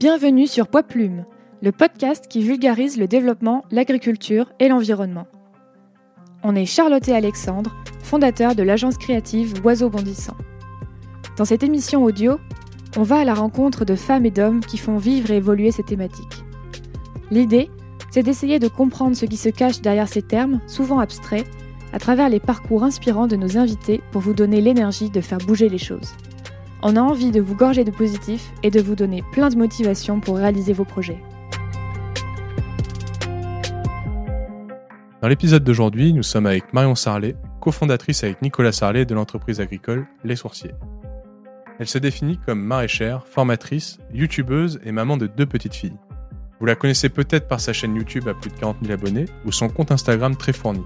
Bienvenue sur Poids Plume, le podcast qui vulgarise le développement, l'agriculture et l'environnement. On est Charlotte et Alexandre, fondateurs de l'agence créative Oiseaux Bondissants. Dans cette émission audio, on va à la rencontre de femmes et d'hommes qui font vivre et évoluer ces thématiques. L'idée, c'est d'essayer de comprendre ce qui se cache derrière ces termes, souvent abstraits, à travers les parcours inspirants de nos invités pour vous donner l'énergie de faire bouger les choses. On a envie de vous gorger de positif et de vous donner plein de motivation pour réaliser vos projets. Dans l'épisode d'aujourd'hui, nous sommes avec Marion Sarlet, cofondatrice avec Nicolas Sarlet de l'entreprise agricole Les Sourciers. Elle se définit comme maraîchère, formatrice, youtubeuse et maman de deux petites filles. Vous la connaissez peut-être par sa chaîne YouTube à plus de 40 000 abonnés ou son compte Instagram très fourni.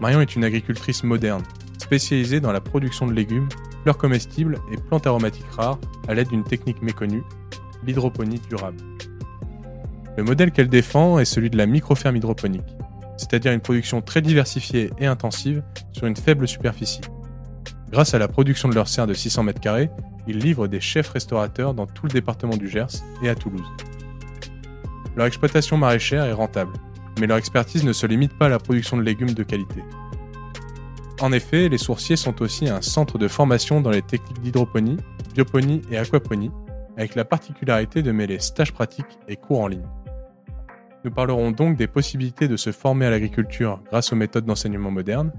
Marion est une agricultrice moderne, spécialisée dans la production de légumes, fleurs comestibles et plantes aromatiques rares à l'aide d'une technique méconnue, l'hydroponie durable. Le modèle qu'elle défend est celui de la microferme hydroponique, c'est-à-dire une production très diversifiée et intensive sur une faible superficie. Grâce à la production de leur serre de 600 m2, ils livrent des chefs restaurateurs dans tout le département du Gers et à Toulouse. Leur exploitation maraîchère est rentable, mais leur expertise ne se limite pas à la production de légumes de qualité. En effet, les sourciers sont aussi un centre de formation dans les techniques d'hydroponie, bioponie et aquaponie, avec la particularité de mêler stages pratiques et cours en ligne. Nous parlerons donc des possibilités de se former à l'agriculture grâce aux méthodes d'enseignement modernes,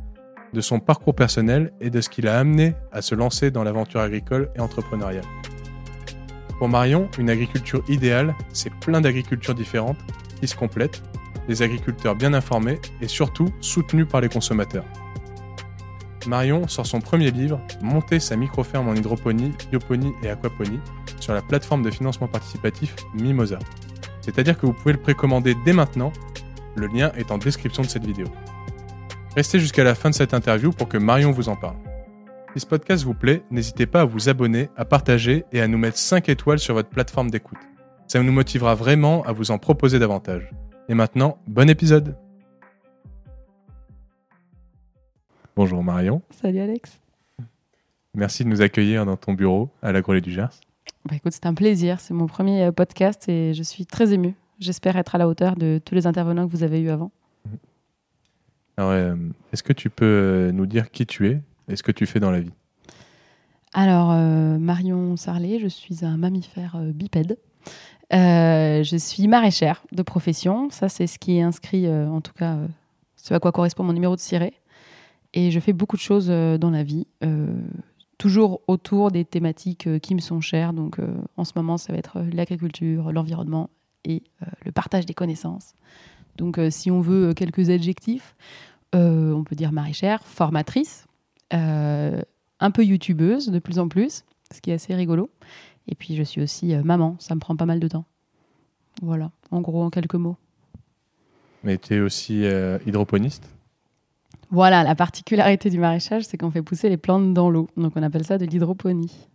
de son parcours personnel et de ce qui l'a amené à se lancer dans l'aventure agricole et entrepreneuriale. Pour Marion, une agriculture idéale, c'est plein d'agricultures différentes qui se complètent, des agriculteurs bien informés et surtout soutenus par les consommateurs. Marion sort son premier livre, Monter sa microferme en hydroponie, bioponie et aquaponie, sur la plateforme de financement participatif Mimosa. C'est-à-dire que vous pouvez le précommander dès maintenant, le lien est en description de cette vidéo. Restez jusqu'à la fin de cette interview pour que Marion vous en parle. Si ce podcast vous plaît, n'hésitez pas à vous abonner, à partager et à nous mettre 5 étoiles sur votre plateforme d'écoute. Ça nous motivera vraiment à vous en proposer davantage. Et maintenant, bon épisode Bonjour Marion. Salut Alex. Merci de nous accueillir dans ton bureau à la Grelée du Gers. Bah écoute, c'est un plaisir. C'est mon premier euh, podcast et je suis très émue. J'espère être à la hauteur de tous les intervenants que vous avez eus avant. Alors, euh, est-ce que tu peux euh, nous dire qui tu es? Et ce que tu fais dans la vie Alors, Marion Sarlet, je suis un mammifère bipède. je suis maraîchère de profession. Ça, c'est ce qui est inscrit, en tout cas, ce à quoi correspond mon numéro de ciré. Et je fais beaucoup de choses euh, dans la vie, euh, toujours autour des thématiques euh, qui me sont chères. Donc en ce moment, ça va être l'agriculture, l'environnement et le partage des connaissances. Donc si on veut quelques adjectifs, on peut dire maraîchère, formatrice, un peu youtubeuse de plus en plus, ce qui est assez rigolo. Et puis je suis aussi maman, ça me prend pas mal de temps. Voilà, en gros, en quelques mots. Mais tu es aussi hydroponiste? Voilà, la particularité du maraîchage, c'est qu'on fait pousser les plantes dans l'eau. Donc on appelle ça de l'hydroponie.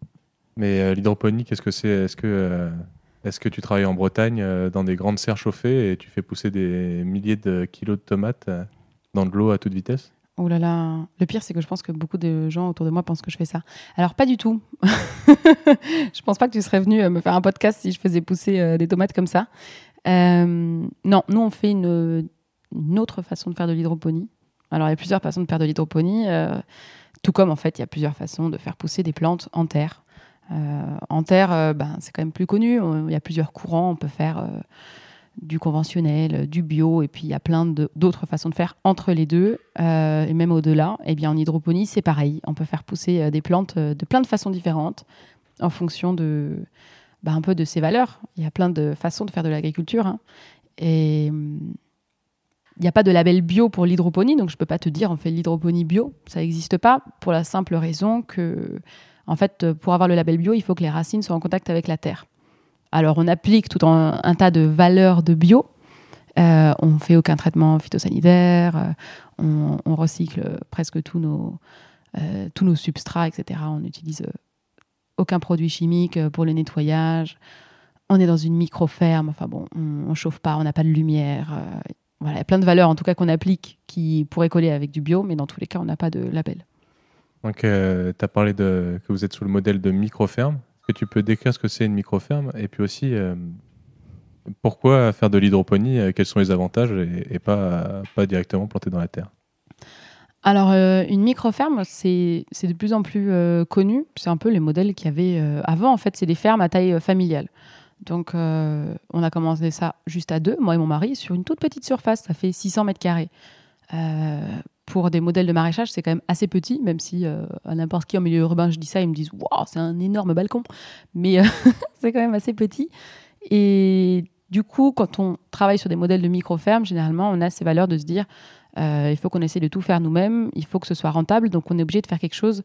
Mais euh, l'hydroponie, qu'est-ce que c'est? Est-ce que, euh, est que tu travailles en Bretagne euh, dans des grandes serres chauffées et tu fais pousser des milliers de kilos de tomates dans de l'eau à toute vitesse? Oh là là, le pire c'est que je pense que beaucoup de gens autour de moi pensent que je fais ça. Alors pas du tout. je pense pas que tu serais venu me faire un podcast si je faisais pousser des tomates comme ça. non, nous on fait une, autre façon de faire de l'hydroponie. Alors, il y a plusieurs façons de faire de l'hydroponie, euh, tout comme en fait, il y a plusieurs façons de faire pousser des plantes en terre. Euh, en terre, euh, ben, c'est quand même plus connu. Il y a plusieurs courants. On peut faire du conventionnel, du bio, et puis il y a plein d'autres façons de faire entre les deux, et même au-delà. Et eh bien en hydroponie, c'est pareil. On peut faire pousser des plantes de plein de façons différentes en fonction de, ben, un peu de ses valeurs. Il y a plein de façons de faire de l'agriculture. Hein. Et hum, il n'y a pas de label bio pour l'hydroponie, donc je ne peux pas te dire on fait l'hydroponie bio. Ça n'existe pas pour la simple raison que, en fait, pour avoir le label bio, il faut que les racines soient en contact avec la terre. Alors on applique tout un, un tas de valeurs de bio. Euh, on fait aucun traitement phytosanitaire, euh, on, recycle presque tous nos, euh, tous nos substrats, etc. On n'utilise aucun produit chimique pour le nettoyage. On est dans une micro-ferme, enfin bon, on ne chauffe pas, on n'a pas de lumière voilà, il y a plein de valeurs en tout cas qu'on applique qui pourraient coller avec du bio, mais dans tous les cas, on n'a pas de label. Donc, tu as parlé de, que vous êtes sous le modèle de micro-ferme. Que tu peux décrire ce que c'est une micro-ferme Et puis aussi, pourquoi faire de l'hydroponie Quels sont les avantages et, pas, pas directement planter dans la terre? Alors, une micro-ferme, c'est de plus en plus connu. C'est un peu les modèles qu'il y avait avant. En fait, c'est des fermes à taille familiale. Donc, euh, on a commencé ça juste à deux, moi et mon mari, sur une toute petite surface. Ça fait 600 mètres carrés. Euh, pour des modèles de maraîchage, c'est quand même assez petit, même si euh, à n'importe qui en milieu urbain, je dis ça, ils me disent Waouh, c'est un énorme balcon. Mais c'est quand même assez petit. Et du coup, quand on travaille sur des modèles de micro-fermes, généralement, on a ces valeurs de se dire il faut qu'on essaie de tout faire nous-mêmes, il faut que ce soit rentable. Donc, on est obligé de faire quelque chose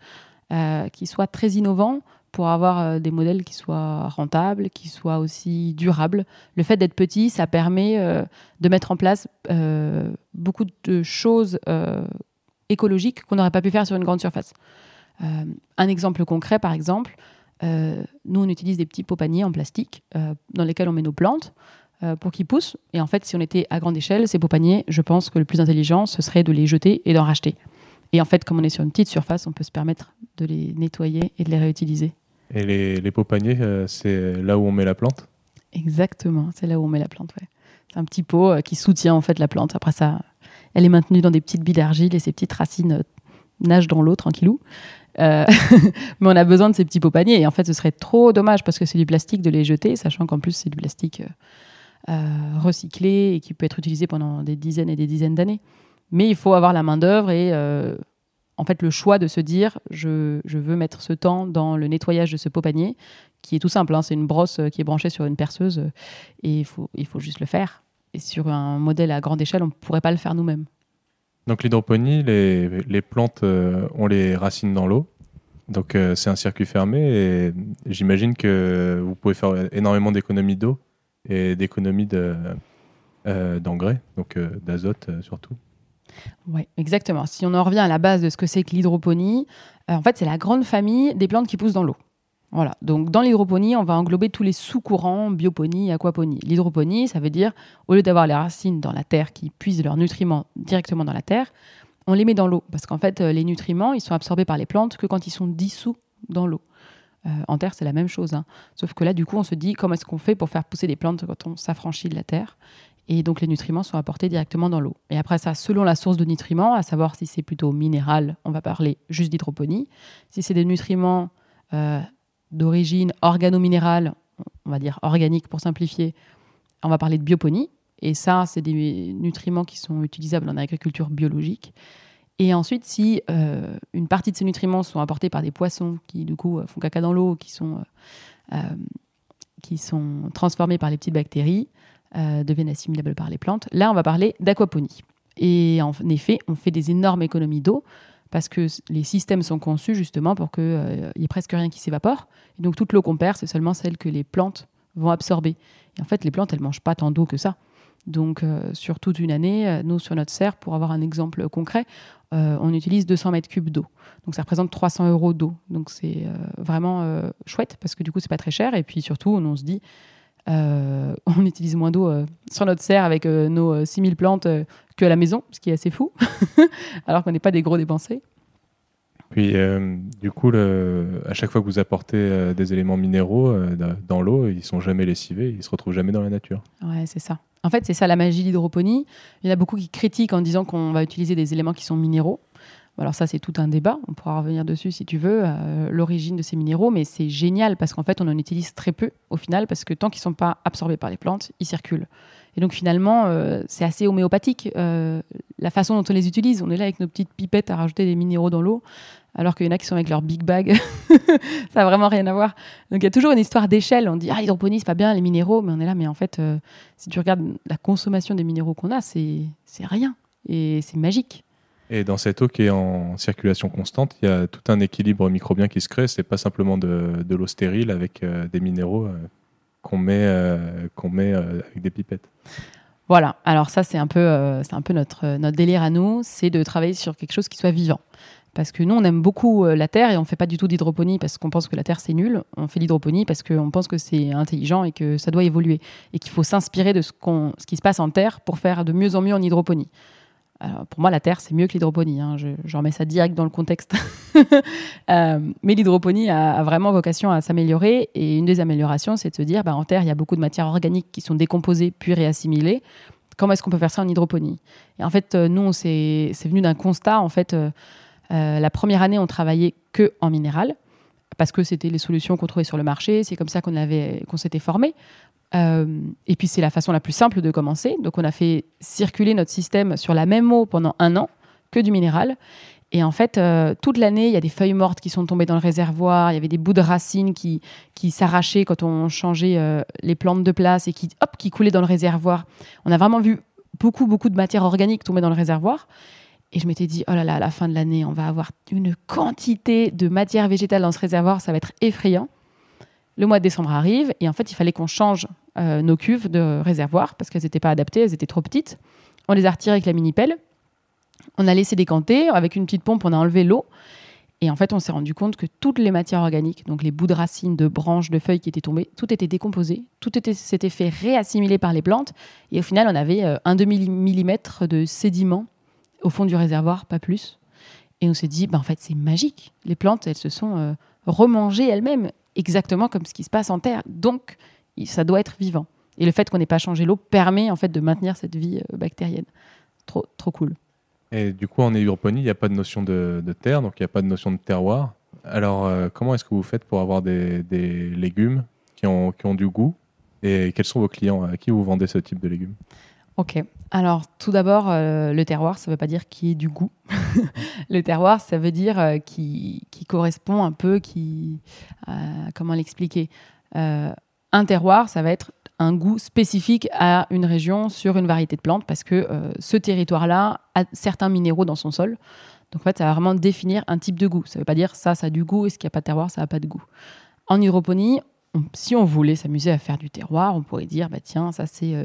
qui soit très innovant pour avoir euh, des modèles qui soient rentables, qui soient aussi durables. Le fait d'être petit, ça permet euh, de mettre en place euh, beaucoup de choses écologiques qu'on n'aurait pas pu faire sur une grande surface. un exemple concret, par exemple, nous, on utilise des petits pots paniers en plastique dans lesquels on met nos plantes pour qu'ils poussent. Et en fait, si on était à grande échelle, ces pots paniers, je pense que le plus intelligent, ce serait de les jeter et d'en racheter. Et en fait, comme on est sur une petite surface, on peut se permettre de les nettoyer et de les réutiliser. Et les, pots paniers, euh, c'est là où on met la plante Exactement, c'est là où on met la plante. C'est un petit pot euh, qui soutient en fait la plante. Après ça, elle est maintenue dans des petites billes d'argile et ses petites racines euh, nagent dans l'eau tranquillou. mais on a besoin de ces petits pots paniers. Et en fait, ce serait trop dommage parce que c'est du plastique de les jeter, sachant qu'en plus, c'est du plastique recyclé et qui peut être utilisé pendant des dizaines et des dizaines d'années. Mais il faut avoir la main-d'œuvre et en fait le choix de se dire je, veux mettre ce temps dans le nettoyage de ce pot panier, qui est tout simple, hein, c'est une brosse euh, qui est branchée sur une perceuse euh, et il faut, il faut juste le faire. Et sur un modèle à grande échelle, on ne pourrait pas le faire nous-mêmes. Donc l'hydroponie, les, les, plantes euh, ont les racines dans l'eau. Donc c'est un circuit fermé et j'imagine que vous pouvez faire énormément d'économies d'eau et d'économies d'engrais, donc d'azote surtout. Oui, exactement. Si on en revient à la base de ce que c'est que l'hydroponie, euh, en fait, c'est la grande famille des plantes qui poussent dans l'eau. Voilà. Donc, dans l'hydroponie, on va englober tous les sous-courants, bioponie, aquaponie. L'hydroponie, ça veut dire, au lieu d'avoir les racines dans la terre qui puisent leurs nutriments directement dans la terre, on les met dans l'eau. Parce qu'en fait, euh, les nutriments, ils sont absorbés par les plantes que quand ils sont dissous dans l'eau. Euh, en terre, c'est la même chose. Hein. Sauf que là, du coup, on se dit comment est-ce qu'on fait pour faire pousser des plantes quand on s'affranchit de la terre? Et donc les nutriments sont apportés directement dans l'eau. Et après ça, selon la source de nutriments, à savoir si c'est plutôt minéral, on va parler juste d'hydroponie. Si c'est des nutriments euh, d'origine organo-minérale, on va dire organique pour simplifier, on va parler de bioponie. Et ça, c'est des nutriments qui sont utilisables en agriculture biologique. Et ensuite, si euh, une partie de ces nutriments sont apportés par des poissons qui, du coup, font caca dans l'eau, qui sont, euh, qui sont transformés par les petites bactéries, euh, deviennent assimilables par les plantes. Là, on va parler d'aquaponie. Et en effet, on fait des énormes économies d'eau parce que les systèmes sont conçus justement pour qu'il euh, n'y ait presque rien qui s'évapore. Et donc toute l'eau qu'on perd, c'est seulement celle que les plantes vont absorber. Et en fait, les plantes, elles ne mangent pas tant d'eau que ça. Donc euh, sur toute une année, nous, sur notre serre, pour avoir un exemple concret, on utilise 200 mètres cubes d'eau. Donc ça représente 300 euros d'eau. Donc c'est vraiment chouette parce que du coup, c'est pas très cher. Et puis surtout, on se dit, euh, on utilise moins d'eau euh, sur notre serre avec euh, nos 6000 plantes que à la maison, ce qui est assez fou, alors qu'on n'est pas des gros dépensés. Puis, du coup, à chaque fois que vous apportez des éléments minéraux dans l'eau, ils sont jamais lessivés, ils se retrouvent jamais dans la nature. Ouais, c'est ça. En fait, c'est ça la magie de l'hydroponie. Il y en a beaucoup qui critiquent en disant qu'on va utiliser des éléments qui sont minéraux. Alors ça, c'est tout un débat. On pourra revenir dessus si tu veux, euh, l'origine de ces minéraux, mais c'est génial parce qu'en fait, on en utilise très peu au final, parce que tant qu'ils ne sont pas absorbés par les plantes, ils circulent. Et donc finalement, euh, c'est assez homéopathique euh, la façon dont on les utilise. On est là avec nos petites pipettes à rajouter des minéraux dans l'eau, alors qu'il y en a qui sont avec leur big bag. ça n'a vraiment rien à voir. Donc il y a toujours une histoire d'échelle. On dit ah l'hydroponie c'est pas bien les minéraux, mais on est là. Mais en fait, si tu regardes la consommation des minéraux qu'on a, c'est rien et c'est magique. Et dans cette eau qui est en circulation constante, il y a tout un équilibre microbien qui se crée. C'est pas simplement de, l'eau stérile avec euh, des minéraux euh, qu'on met, euh, qu'on met avec des pipettes. Voilà. Alors ça, c'est un peu, c'est un peu notre, notre délire à nous, c'est de travailler sur quelque chose qui soit vivant. Parce que nous, on aime beaucoup la terre et on fait pas du tout d'hydroponie parce qu'on pense que la terre c'est nul. On fait l'hydroponie parce qu'on pense que c'est intelligent et que ça doit évoluer et qu'il faut s'inspirer de ce, qu'on, ce qui se passe en terre pour faire de mieux en mieux en hydroponie. Pour moi, la terre, c'est mieux que l'hydroponie. Hein. Je, remets ça direct dans le contexte. euh, mais l'hydroponie a, vraiment vocation à s'améliorer. Et une des améliorations, c'est de se dire, bah, en terre, il y a beaucoup de matières organiques qui sont décomposées puis réassimilées. Comment est-ce qu'on peut faire ça en hydroponie? Et en fait, euh, nous, c'est, venu d'un constat. En fait, euh, la première année, on travaillait que en minéral parce que c'était les solutions qu'on trouvait sur le marché. C'est comme ça qu'on avait, qu'on s'était formé. Euh, et puis c'est la façon la plus simple de commencer. Donc on a fait circuler notre système sur la même eau pendant un an, que du minéral. Et en fait, euh, toute l'année, il y a des feuilles mortes qui sont tombées dans le réservoir, il y avait des bouts de racines qui, qui s'arrachaient quand on changeait euh, les plantes de place et qui, hop, qui coulaient dans le réservoir. On a vraiment vu beaucoup, beaucoup de matière organique tomber dans le réservoir. Et je m'étais dit, oh là là, à la fin de l'année, on va avoir une quantité de matière végétale dans ce réservoir, ça va être effrayant. Le mois de décembre arrive et en fait, il fallait qu'on change euh, nos cuves de réservoir parce qu'elles n'étaient pas adaptées, elles étaient trop petites. On les a retirées avec la mini-pelle. On a laissé décanter. Avec une petite pompe, on a enlevé l'eau. Et en fait, on s'est rendu compte que toutes les matières organiques, donc les bouts de racines, de branches, de feuilles qui étaient tombées, tout était décomposé, tout était, s'était fait réassimiler par les plantes. Et au final, on avait euh, un demi-millimètre de sédiments au fond du réservoir, pas plus. Et on s'est dit, bah, en fait, c'est magique. Les plantes, elles se sont euh, remangées elles-mêmes, exactement comme ce qui se passe en terre. Donc, ça doit être vivant. Et le fait qu'on n'ait pas changé l'eau permet en fait de maintenir cette vie euh, bactérienne. Trop, trop cool. Et du coup, en hydroponie, il n'y a pas de notion de, terre, donc il n'y a pas de notion de terroir. Alors, euh, comment est-ce que vous faites pour avoir des, légumes qui ont, du goût? Et quels sont vos clients? À qui vous vendez ce type de légumes? Ok. Alors, tout d'abord, euh, le terroir, ça ne veut pas dire qu'il y ait du goût. le terroir, ça veut dire euh, qui, qui correspond un peu, qui. Euh, comment l'expliquer Un terroir, ça va être un goût spécifique à une région sur une variété de plantes parce que ce territoire-là a certains minéraux dans son sol. Donc, en fait, ça va vraiment définir un type de goût. Ça ne veut pas dire ça, ça a du goût, et ce qu'il n'y a pas de terroir, ça n'a pas de goût. En hydroponie, on, si on voulait s'amuser à faire du terroir, on pourrait dire, bah, tiens, ça c'est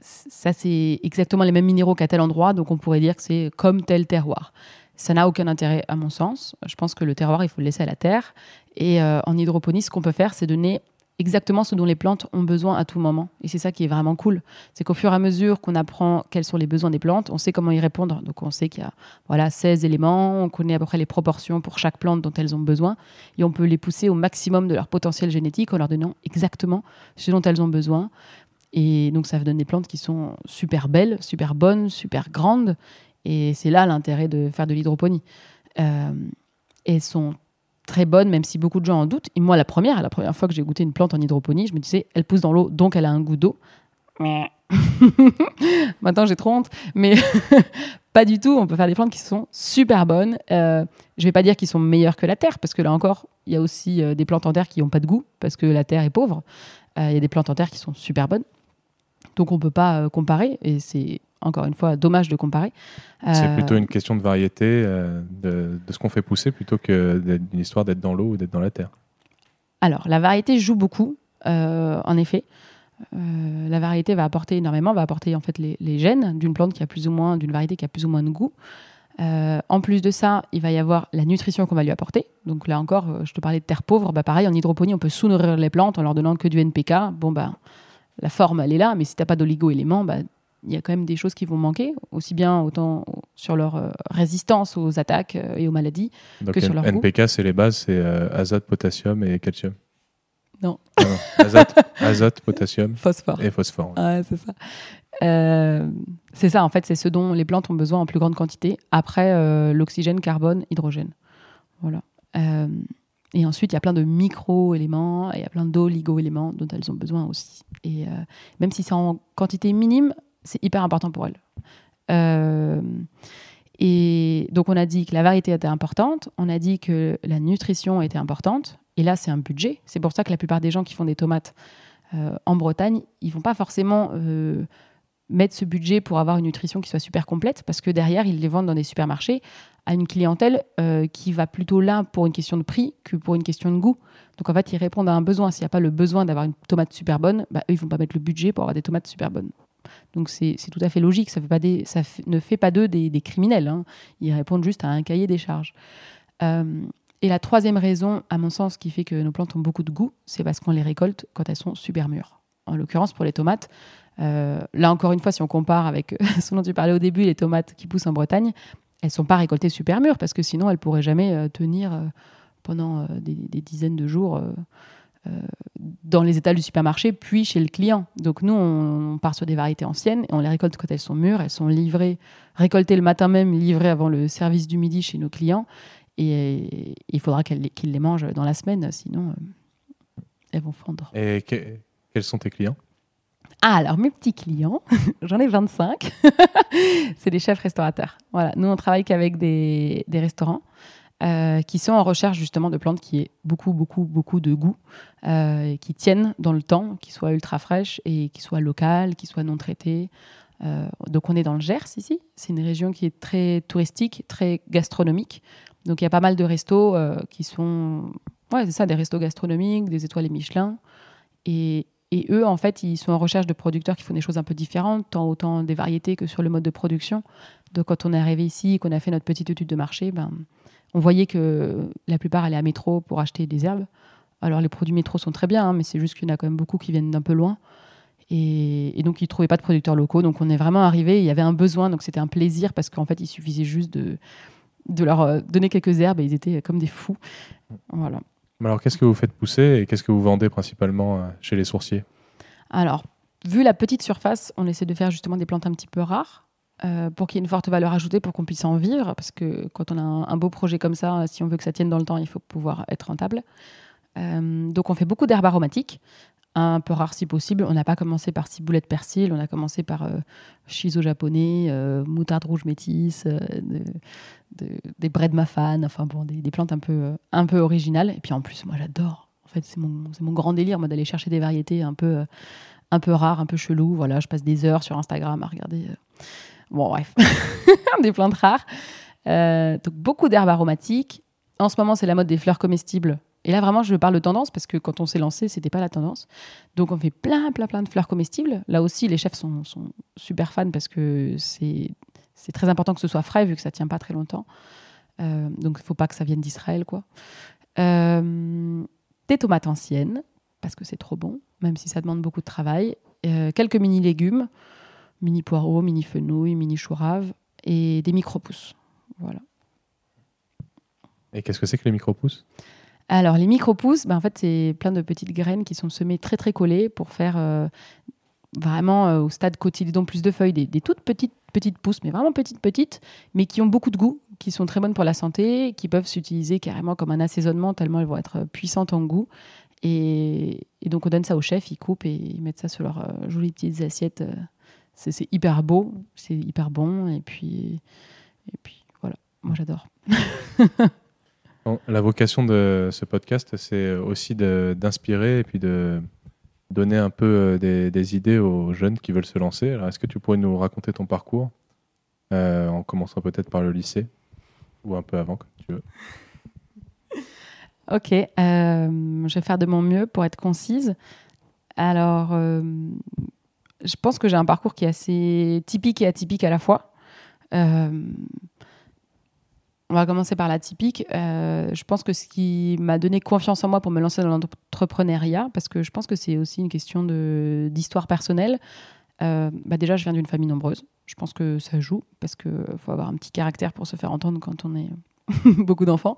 ça, c'est exactement les mêmes minéraux qu'à tel endroit, donc on pourrait dire que c'est comme tel terroir. Ça n'a aucun intérêt à mon sens. Je pense que le terroir, il faut le laisser à la terre. Et euh, en hydroponie, ce qu'on peut faire, c'est donner exactement ce dont les plantes ont besoin à tout moment. Et c'est ça qui est vraiment cool. C'est qu'au fur et à mesure qu'on apprend quels sont les besoins des plantes, on sait comment y répondre. Donc on sait qu'il y a voilà, 16 éléments, on connaît à peu près les proportions pour chaque plante dont elles ont besoin. Et on peut les pousser au maximum de leur potentiel génétique en leur donnant exactement ce dont elles ont besoin. Et donc, ça donne des plantes qui sont super belles, super bonnes, super grandes. Et c'est là l'intérêt de faire de l'hydroponie. Euh, elles sont très bonnes, même si beaucoup de gens en doutent. Et moi, la première, la première fois que j'ai goûté une plante en hydroponie, je me disais, elle pousse dans l'eau, donc elle a un goût d'eau. Maintenant, j'ai trop honte, mais pas du tout. On peut faire des plantes qui sont super bonnes. Euh, je vais pas dire qu'ils sont meilleurs que la terre, parce que là encore, il y a aussi euh, des plantes en terre qui n'ont pas de goût, parce que la terre est pauvre. Euh, Il y a des plantes en terre qui sont super bonnes. Donc on ne peut pas euh, comparer, et c'est encore une fois dommage de comparer. C'est euh... plutôt une question de variété, euh, de, de, ce qu'on fait pousser, plutôt que d'une histoire d'être dans l'eau ou d'être dans la terre. Alors la variété joue beaucoup, en effet. la variété va apporter énormément, va apporter en fait les, les gènes d'une plante qui a plus ou moins, d'une variété qui a plus ou moins de goût. Euh, en plus de ça, il va y avoir la nutrition qu'on va lui apporter. Donc là encore, je te parlais de terre pauvre. Bah pareil, en hydroponie, on peut sous-nourrir les plantes en leur donnant que du NPK. Bon, bah, la forme, elle est là, mais si tu n'as pas d'oligo-éléments, bah, il y a quand même des choses qui vont manquer, aussi bien autant sur leur euh, résistance aux attaques euh, et aux maladies Donc que sur leur NPK, c'est les bases, c'est euh, azote, potassium et calcium. Non. non, non. Azote, azote, potassium phosphore. et phosphore. Ouais, c'est ça. Euh, c'est ça, en fait, c'est ce dont les plantes ont besoin en plus grande quantité. Après, euh, l'oxygène, carbone, hydrogène. Voilà. Euh, et ensuite, il y a plein de micro-éléments, et il y a plein d'oligo-éléments dont elles ont besoin aussi. Et même si c'est en quantité minime, c'est hyper important pour elles. et donc, on a dit que la variété était importante, on a dit que la nutrition était importante, et là, c'est un budget. C'est pour ça que la plupart des gens qui font des tomates euh, en Bretagne, ils vont pas forcément euh, mettre ce budget pour avoir une nutrition qui soit super complète, parce que derrière, ils les vendent dans des supermarchés à une clientèle euh, qui va plutôt là pour une question de prix que pour une question de goût. Donc en fait, ils répondent à un besoin. S'il n'y a pas le besoin d'avoir une tomate super bonne, bah, eux, ils vont pas mettre le budget pour avoir des tomates super bonnes. Donc c'est tout à fait logique. Ça, des, ne fait pas d'eux des, criminels. Hein. Ils répondent juste à un cahier des charges. Euh, et la troisième raison, à mon sens, qui fait que nos plantes ont beaucoup de goût, c'est parce qu'on les récolte quand elles sont super mûres. En l'occurrence, pour les tomates, là encore une fois, si on compare avec ce dont tu parlais au début, les tomates qui poussent en Bretagne, elles sont pas récoltées super mûres parce que sinon elles pourraient jamais euh, tenir euh, pendant des, dizaines de jours dans les étals du supermarché, puis chez le client. Donc nous, on, part sur des variétés anciennes et on les récolte quand elles sont mûres. Elles sont livrées, récoltées le matin même, livrées avant le service du midi chez nos clients. Et il faudra qu'ils les mangent dans la semaine, sinon euh, elles vont fondre. Et quels sont tes clients? Alors mes petits clients, j'en ai 25, c'est des chefs restaurateurs. Voilà, nous on travaille qu'avec des, restaurants euh, qui sont en recherche justement de plantes qui aient beaucoup, beaucoup, beaucoup de goût, euh, qui tiennent dans le temps, qui soient ultra fraîches et qui soient locales, qui soient non traitées. donc on est dans le Gers ici, c'est une région qui est très touristique, très gastronomique. Donc il y a pas mal de restos euh, qui sont, ouais, c'est ça, des restos gastronomiques, des étoiles et Michelin. Et, et, eux, en fait, ils sont en recherche de producteurs qui font des choses un peu différentes, tant autant des variétés que sur le mode de production. Donc quand on est arrivé ici, qu'on a fait notre petite étude de marché, ben, on voyait que la plupart allaient à métro pour acheter des herbes. Alors les produits métro sont très bien, hein, mais c'est juste qu'il y en a quand même beaucoup qui viennent d'un peu loin. Et, et, donc, ils ne trouvaient pas de producteurs locaux. Donc, on est vraiment arrivé. Il y avait un besoin. Donc, c'était un plaisir parce qu'en fait, il suffisait juste de, de leur euh, donner quelques herbes et ils étaient comme des fous. Voilà. Alors, qu'est-ce que vous faites pousser et qu'est-ce que vous vendez principalement euh, chez les sourciers? Alors, vu la petite surface, on essaie de faire justement des plantes un petit peu rares euh, pour qu'il y ait une forte valeur ajoutée pour qu'on puisse en vivre. Parce que quand on a un, beau projet comme ça, si on veut que ça tienne dans le temps, il faut pouvoir être rentable. donc, on fait beaucoup d'herbes aromatiques un peu rare si possible. On n'a pas commencé par ciboulette persil, on a commencé par euh, japonais, euh, moutarde rouge métisse, euh, des bread mafan, enfin bon, des, plantes un peu, un peu originales. Et puis en plus, moi j'adore. En fait, c'est mon, mon, grand délire, moi, d'aller chercher des variétés un peu, un peu rares, un peu cheloues. Voilà, je passe des heures sur Instagram à regarder. Bon, bref, des plantes rares. donc beaucoup d'herbes aromatiques. En ce moment, c'est la mode des fleurs comestibles et là, vraiment, je parle de tendance parce que quand on s'est lancé, c'était pas la tendance. Donc, on fait plein, plein, plein de fleurs comestibles. Là aussi, les chefs sont, super fans parce que c'est très important que ce soit frais vu que ça tient pas très longtemps. Euh, donc, il faut pas que ça vienne d'Israël, quoi. Euh, des tomates anciennes parce que c'est trop bon, même si ça demande beaucoup de travail. Euh, quelques mini légumes, mini poireaux, mini fenouil, mini chou et des micro pousses. Voilà. Et qu'est-ce que c'est que les micro pousses alors, les micro-pousses, ben, en fait, c'est plein de petites graines qui sont semées très, très collées pour faire euh, vraiment euh, au stade cotylédon plus de feuilles, des, toutes petites, petites pousses, mais vraiment petites, petites, mais qui ont beaucoup de goût, qui sont très bonnes pour la santé, qui peuvent s'utiliser carrément comme un assaisonnement tellement elles vont être puissantes en goût. Et, donc, on donne ça au chef, ils coupent et ils mettent ça sur leurs euh, jolies petites assiettes. C'est hyper beau, c'est hyper bon. Et puis, et puis voilà, moi j'adore. La vocation de ce podcast, c'est aussi d'inspirer et puis de donner un peu euh, des, idées aux jeunes qui veulent se lancer. Est-ce que tu pourrais nous raconter ton parcours, euh, en commençant peut-être par le lycée, ou un peu avant, comme tu veux? Ok, euh, je vais faire de mon mieux pour être concise. Alors, je pense que j'ai un parcours qui est assez typique et atypique à la fois. On va commencer par la typique. Euh, je pense que ce qui m'a donné confiance en moi pour me lancer dans l'entrepreneuriat, parce que je pense que c'est aussi une question d'histoire personnelle. Euh, bah déjà, je viens d'une famille nombreuse. Je pense que ça joue, parce qu'il faut avoir un petit caractère pour se faire entendre quand on est beaucoup d'enfants.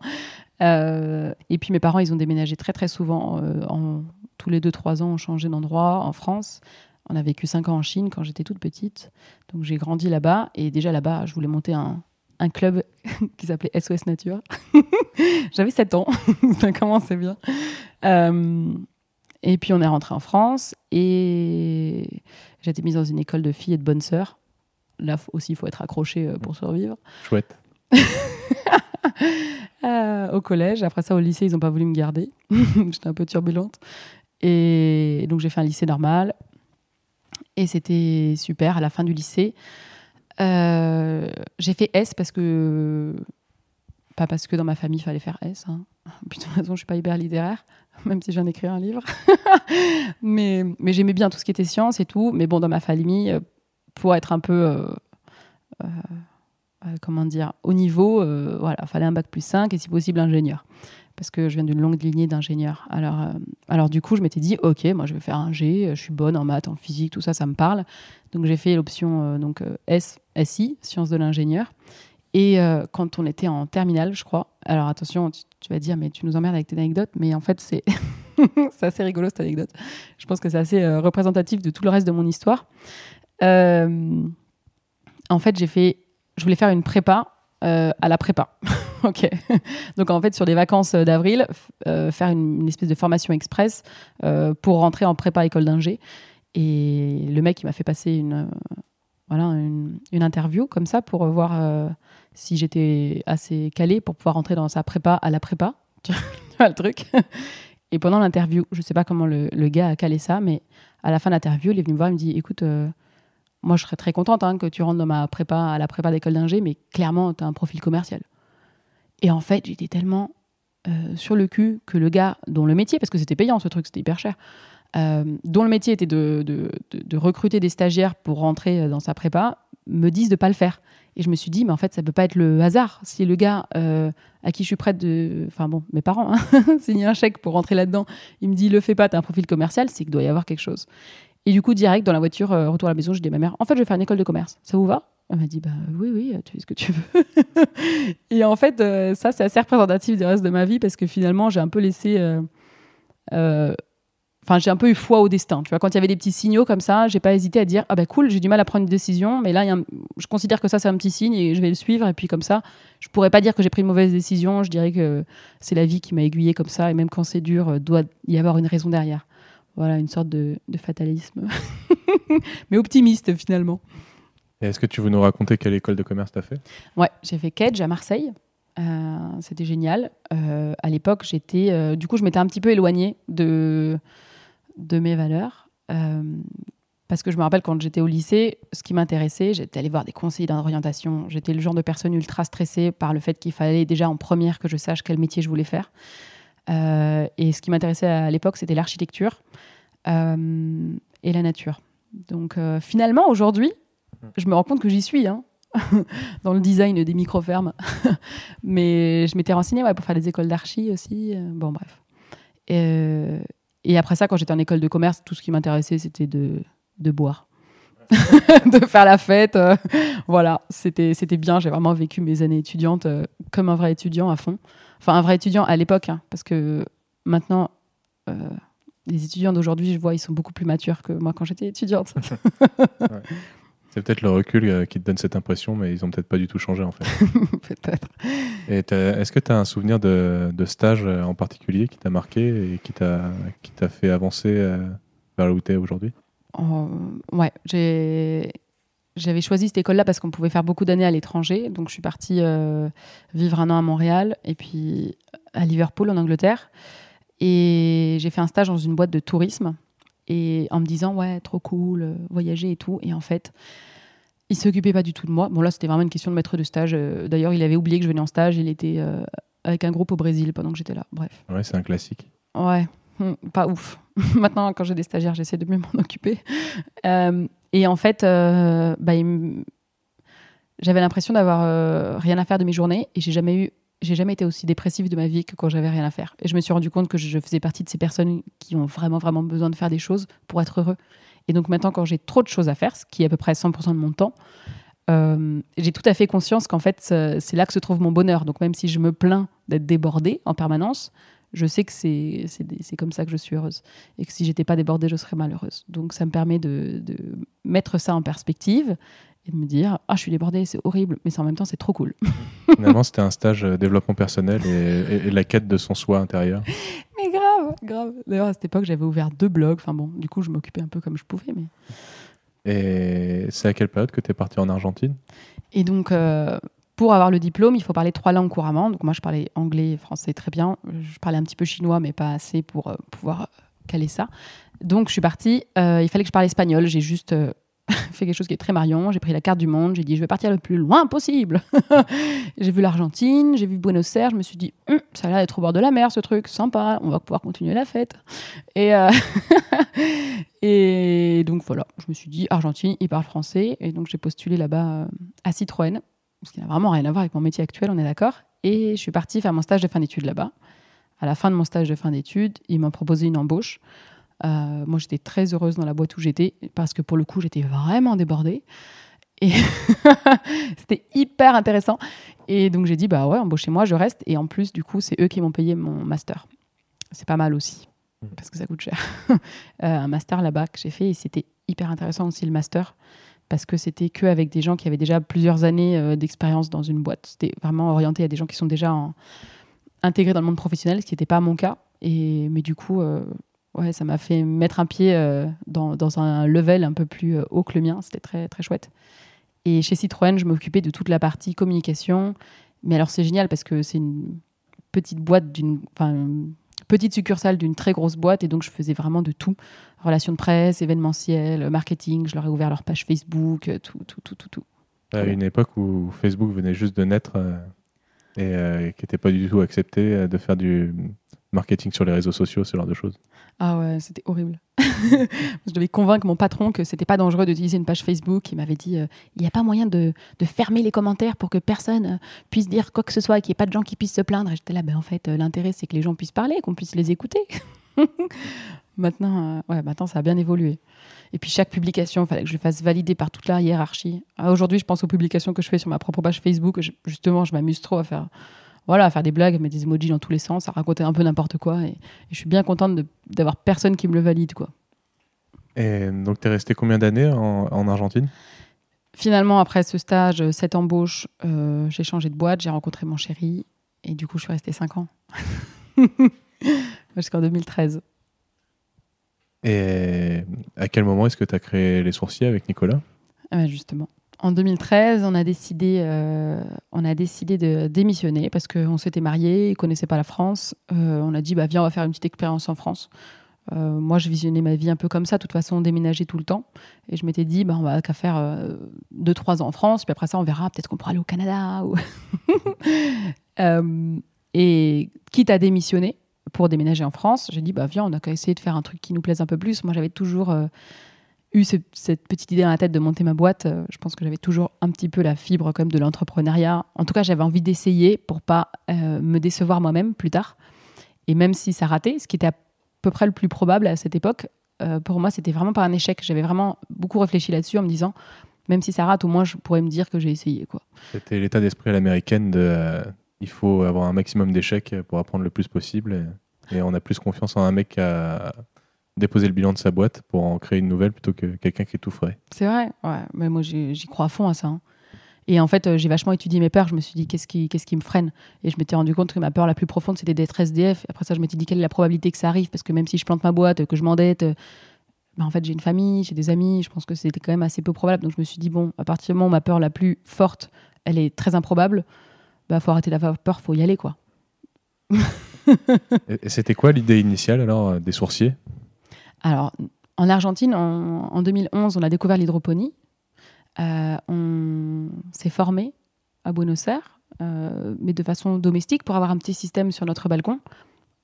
Euh, et puis mes parents, ils ont déménagé très très souvent. en, tous les 2-3 ans, on changé d'endroit en France. On a vécu 5 ans en Chine quand j'étais toute petite. Donc j'ai grandi là-bas. Et déjà là-bas, je voulais monter un, un club qui s'appelait SOS Nature. J'avais 7 ans, ça commençait bien. Euh, et puis on est rentré en France et j'ai été mise dans une école de filles et de bonnes sœurs. Là aussi, il faut être accroché euh, pour survivre. Chouette. Euh, au collège. Après ça, au lycée, ils n'ont pas voulu me garder. J'étais un peu turbulente. Et donc j'ai fait un lycée normal. Et c'était super. À la fin du lycée, j'ai fait S parce que. Pas parce que dans ma famille, il fallait faire S. Hein. De toute façon, je suis pas hyper littéraire, même si j'en écrit un livre. mais mais j'aimais bien tout ce qui était science et tout. Mais bon, dans ma famille, euh, pour être un peu, euh, euh, euh, comment dire, au niveau, euh, voilà, fallait un bac plus 5 et si possible ingénieur. Parce que je viens d'une longue lignée d'ingénieurs. Alors, euh, alors du coup, je m'étais dit, ok, moi je vais faire un G, je suis bonne en maths, en physique, tout ça, ça me parle. Donc j'ai fait l'option euh, donc euh, S, SI, sciences de l'ingénieur. Et quand on était en terminale, je crois, alors attention, tu, tu vas dire, mais tu nous emmerdes avec tes anecdotes, mais en fait, c'est c'est assez rigolo cette anecdote. Je pense que c'est assez représentatif de tout le reste de mon histoire. En fait, j'ai fait, je voulais faire une prépa à la prépa. ok. Donc en fait, sur les vacances d'avril, f- euh, faire une, espèce de formation express euh, pour rentrer en prépa école d'ingé. Et le mec, il m'a fait passer une, euh, voilà, une, interview comme ça pour voir euh, si j'étais assez calée pour pouvoir rentrer dans sa prépa à la prépa. Tu vois le truc? Et pendant l'interview, je sais pas comment le, gars a calé ça, mais à la fin de l'interview, il est venu me voir, il me dit Écoute, euh, moi je serais très contente hein, que tu rentres dans ma prépa, à la prépa d'école d'ingé, mais clairement, tu as un profil commercial. Et en fait, j'étais tellement euh, sur le cul que le gars, dont le métier, parce que c'était payant ce truc, c'était hyper cher, euh, dont le métier était de, recruter des stagiaires pour rentrer euh, dans sa prépa, me disent de pas le faire. Et je me suis dit, mais en fait, ça peut pas être le hasard. Si le gars à qui je suis prête de. Enfin bon, mes parents, hein, signer un chèque pour rentrer là-dedans, il me dit, le fais pas, t'as un profil commercial, c'est qu'il doit y avoir quelque chose. Et du coup, direct, dans la voiture, retour à la maison, je dis à ma mère, en fait, je vais faire une école de commerce. Ça vous va? Elle m'a dit, bah oui, oui, tu fais ce que tu veux. et en fait, euh, ça, c'est assez représentatif du reste de ma vie parce que finalement, j'ai un peu laissé. euh, euh, Enfin, j'ai un peu eu foi au destin. Tu vois, quand il y avait des petits signaux comme ça, j'ai pas hésité à dire ah ben cool, j'ai du mal à prendre une décision, mais là, je considère que ça c'est un petit signe et je vais le suivre. Et puis comme ça, je pourrais pas dire que j'ai pris une mauvaise décision. Je dirais que c'est la vie qui m'a aiguillée comme ça. Et même quand c'est dur, doit y avoir une raison derrière. Voilà, une sorte de fatalisme, mais optimiste finalement. Est-ce que tu veux nous raconter quelle école de commerce t'as fait? Ouais, j'ai fait Kedge à Marseille. Euh, C'était génial. Euh, à l'époque, j'étais, euh, du coup, je m'étais un petit peu éloignée de de mes valeurs. Parce que je me rappelle quand j'étais au lycée, ce qui m'intéressait, j'étais allée voir des conseillers d'orientation. J'étais le genre de personne ultra stressée par le fait qu'il fallait déjà en première que je sache quel métier je voulais faire. Et ce qui m'intéressait à l'époque, c'était l'architecture et la nature. Donc finalement, aujourd'hui, je me rends compte que j'y suis. hein, dans le design des micro-fermes. Mais je m'étais renseignée ouais, pour faire des écoles d'archi aussi. Euh, Bon, bref. Et, euh, et après ça, quand j'étais en école de commerce, tout ce qui m'intéressait, c'était de, de boire. de faire la fête. euh, voilà, c'était c'était bien. J'ai vraiment vécu mes années étudiantes euh, comme un vrai étudiant à fond. Enfin, un vrai étudiant à l'époque, hein, parce que maintenant, euh, les étudiants d'aujourd'hui, je vois, ils sont beaucoup plus matures que moi quand j'étais étudiante. C'est peut-être le recul euh, qui te donne cette impression, mais ils ont peut-être pas du tout changé en fait. Peut-être. Est-ce que tu as un souvenir de, de stage euh, en particulier qui t'a marqué et qui t'a fait avancer euh, vers là où tu es aujourd'hui? Oh, ouais, j'ai j'avais choisi cette école-là parce qu'on pouvait faire beaucoup d'années à l'étranger. Donc, je suis partie euh, vivre un an à Montréal et puis à Liverpool, en Angleterre. Et j'ai fait un stage dans une boîte de tourisme. Et en me disant, ouais, trop cool, euh, voyager et tout. Et en fait, il s'occupait pas du tout de moi. Bon, là, c'était vraiment une question de maître de stage. Euh, D'ailleurs, il avait oublié que je venais en stage. Il était euh, avec un groupe au Brésil pendant que j'étais là. Bref. Ouais, c'est un classique. Ouais, hmm, pas ouf. Maintenant, quand j'ai des stagiaires, j'essaie de mieux m'en occuper. Euh, et en fait, euh, bah, j'avais l'impression d'avoir rien à faire de mes journées et j'ai jamais eu, j'ai jamais été aussi dépressive de ma vie que quand j'avais rien à faire. Et je me suis rendu compte que je faisais partie de ces personnes qui ont vraiment, vraiment besoin de faire des choses pour être heureux. Et donc maintenant, quand j'ai trop de choses à faire, ce qui est à peu près 100% de mon temps, euh, j'ai tout à fait conscience qu'en fait, c'est c'est là que se trouve mon bonheur. Donc même si je me plains d'être débordée en permanence, je sais que c'est comme ça que je suis heureuse. Et que si j'étais pas débordée, je serais malheureuse. Donc ça me permet de, de mettre ça en perspective et de me dire Ah, je suis débordée, c'est horrible, mais en même temps, c'est trop cool. Finalement, c'était un stage euh, développement personnel et, et- et la quête de son soi intérieur. Mais grave, grave. D'ailleurs, à cette époque, j'avais ouvert deux blogs. Enfin bon, du coup, je m'occupais un peu comme je pouvais. Mais... Et c'est à quelle période que tu es parti en Argentine? Et donc, euh, pour avoir le diplôme, il faut parler trois langues couramment. Donc, moi, je parlais anglais et français très bien. Je parlais un petit peu chinois, mais pas assez pour euh, pouvoir caler ça. Donc, je suis partie. Il fallait que je parle espagnol. J'ai juste fait quelque chose qui est très marion. J'ai pris la carte du monde, j'ai dit je vais partir le plus loin possible. j'ai vu l'Argentine, j'ai vu Buenos Aires, je me suis dit hum, ça a l'air d'être au bord de la mer ce truc, sympa, on va pouvoir continuer la fête. Et, euh, donc voilà, je me suis dit Argentine, ils parlent français, et donc j'ai postulé là-bas euh, à Citroën, ce qui n'a vraiment rien à voir avec mon métier actuel, on est d'accord. Et je suis partie faire mon stage de fin d'études là-bas. À la fin de mon stage de fin d'études, ils m'ont proposé une embauche. Euh, moi, j'étais très heureuse dans la boîte où j'étais parce que pour le coup, j'étais vraiment débordée. Et c'était hyper intéressant. Et donc, j'ai dit, bah ouais, embauchez-moi, je reste. Et en plus, du coup, c'est eux qui m'ont payé mon master. C'est pas mal aussi mmh. parce que ça coûte cher. Euh, un master là-bas que j'ai fait et c'était hyper intéressant aussi le master parce que c'était que avec des gens qui avaient déjà plusieurs années euh, d'expérience dans une boîte. C'était vraiment orienté à des gens qui sont déjà intégrés dans le monde professionnel, ce qui n'était pas mon cas. Et mais du coup, ouais, ça m'a fait mettre un pied euh, dans, dans, un level un peu plus euh, haut que le mien. C'était très, très chouette. Et chez Citroën, je m'occupais de toute la partie communication. Mais alors, c'est génial parce que c'est une petite boîte d'une. Petite succursale d'une très grosse boîte. Et donc, je faisais vraiment de tout relations de presse, événementiel, marketing. Je leur ai ouvert leur page Facebook, euh, tout, tout, tout, tout. tout. À une époque où Facebook venait juste de naître et qui n'était pas du tout accepté de faire du marketing sur les réseaux sociaux, ce genre de choses. Ah ouais, c'était horrible. je devais convaincre mon patron que c'était pas dangereux d'utiliser une page Facebook. Il m'avait dit euh, il n'y a pas moyen de, de, fermer les commentaires pour que personne euh, puisse dire quoi que ce soit et qu'il n'y ait pas de gens qui puissent se plaindre. Et j'étais là, ben en fait, euh, l'intérêt c'est que les gens puissent parler, qu'on puisse les écouter. maintenant, ouais, maintenant, ça a bien évolué. Et puis chaque publication, il fallait que je le fasse valider par toute la hiérarchie. Ah, aujourd'hui, je pense aux publications que je fais sur ma propre page Facebook. justement, je m'amuse trop à faire voilà, à faire des blagues, mettre des emojis dans tous les sens, à raconter un peu n'importe quoi. Et, je suis bien contente d'avoir personne qui me le valide. quoi. Et donc, tu es resté combien d'années en, Argentine? Finalement, après ce stage, cette embauche, euh, j'ai changé de boîte, j'ai rencontré mon chéri. Et du coup, je suis restée 5 ans. Jusqu'en 2013. Et à quel moment est-ce que tu as créé les sourciers avec Nicolas? Ah ben, Justement en 2013, on a décidé, euh, on a décidé de démissionner parce qu'on s'était mariés, ne connaissait pas la France. Euh, on a dit, bah, viens, on va faire une petite expérience en France. Euh, moi, je visionnais ma vie un peu comme ça. De toute façon, on déménageait tout le temps. Et je m'étais dit, bah, on va qu'à faire 2-3 ans en France. Puis après ça, on verra. Peut-être qu'on pourra aller au Canada. et quitte à démissionner pour déménager en France, j'ai dit, bah, viens, on a qu'à essayer de faire un truc qui nous plaise un peu plus. Moi, j'avais toujours eu cette petite idée dans la tête de monter ma boîte, euh, je pense que j'avais toujours un petit peu la fibre comme de l'entrepreneuriat. En tout cas, j'avais envie d'essayer pour pas euh, me décevoir moi-même plus tard. Et même si ça ratait, ce qui était à peu près le plus probable à cette époque, euh, pour moi, c'était vraiment pas un échec. J'avais vraiment beaucoup réfléchi là-dessus en me disant, même si ça rate, au moins je pourrais me dire que j'ai essayé. C'était l'état d'esprit à l'américaine de il faut avoir un maximum d'échecs pour apprendre le plus possible. Et, et on a plus confiance en un mec à déposer le bilan de sa boîte pour en créer une nouvelle plutôt que quelqu'un qui est tout frais. C'est vrai, ouais. Mais moi, j'y crois à fond à ça. Hein. Et en fait, euh, j'ai vachement étudié mes peurs. Je me suis dit, qu'est-ce qui, qu'est-ce qui me freine? Et je m'étais rendu compte que ma peur la plus profonde, c'était d'être SDF. Après ça, je m'étais dit, quelle est la probabilité que ça arrive? Parce que même si je plante ma boîte, que je m'endette, euh, bah, en fait, j'ai une famille, j'ai des amis. Je pense que c'était quand même assez peu probable. Donc, je me suis dit, bon, à partir du moment où ma peur la plus forte, elle est très improbable, bah, faut arrêter d'avoir peur, faut y aller, quoi. et c'était quoi l'idée initiale, alors, euh, des sourciers? Alors, en Argentine, en, 2011, on a découvert l'hydroponie. Euh, on s'est formé à Buenos Aires, euh, mais de façon domestique pour avoir un petit système sur notre balcon.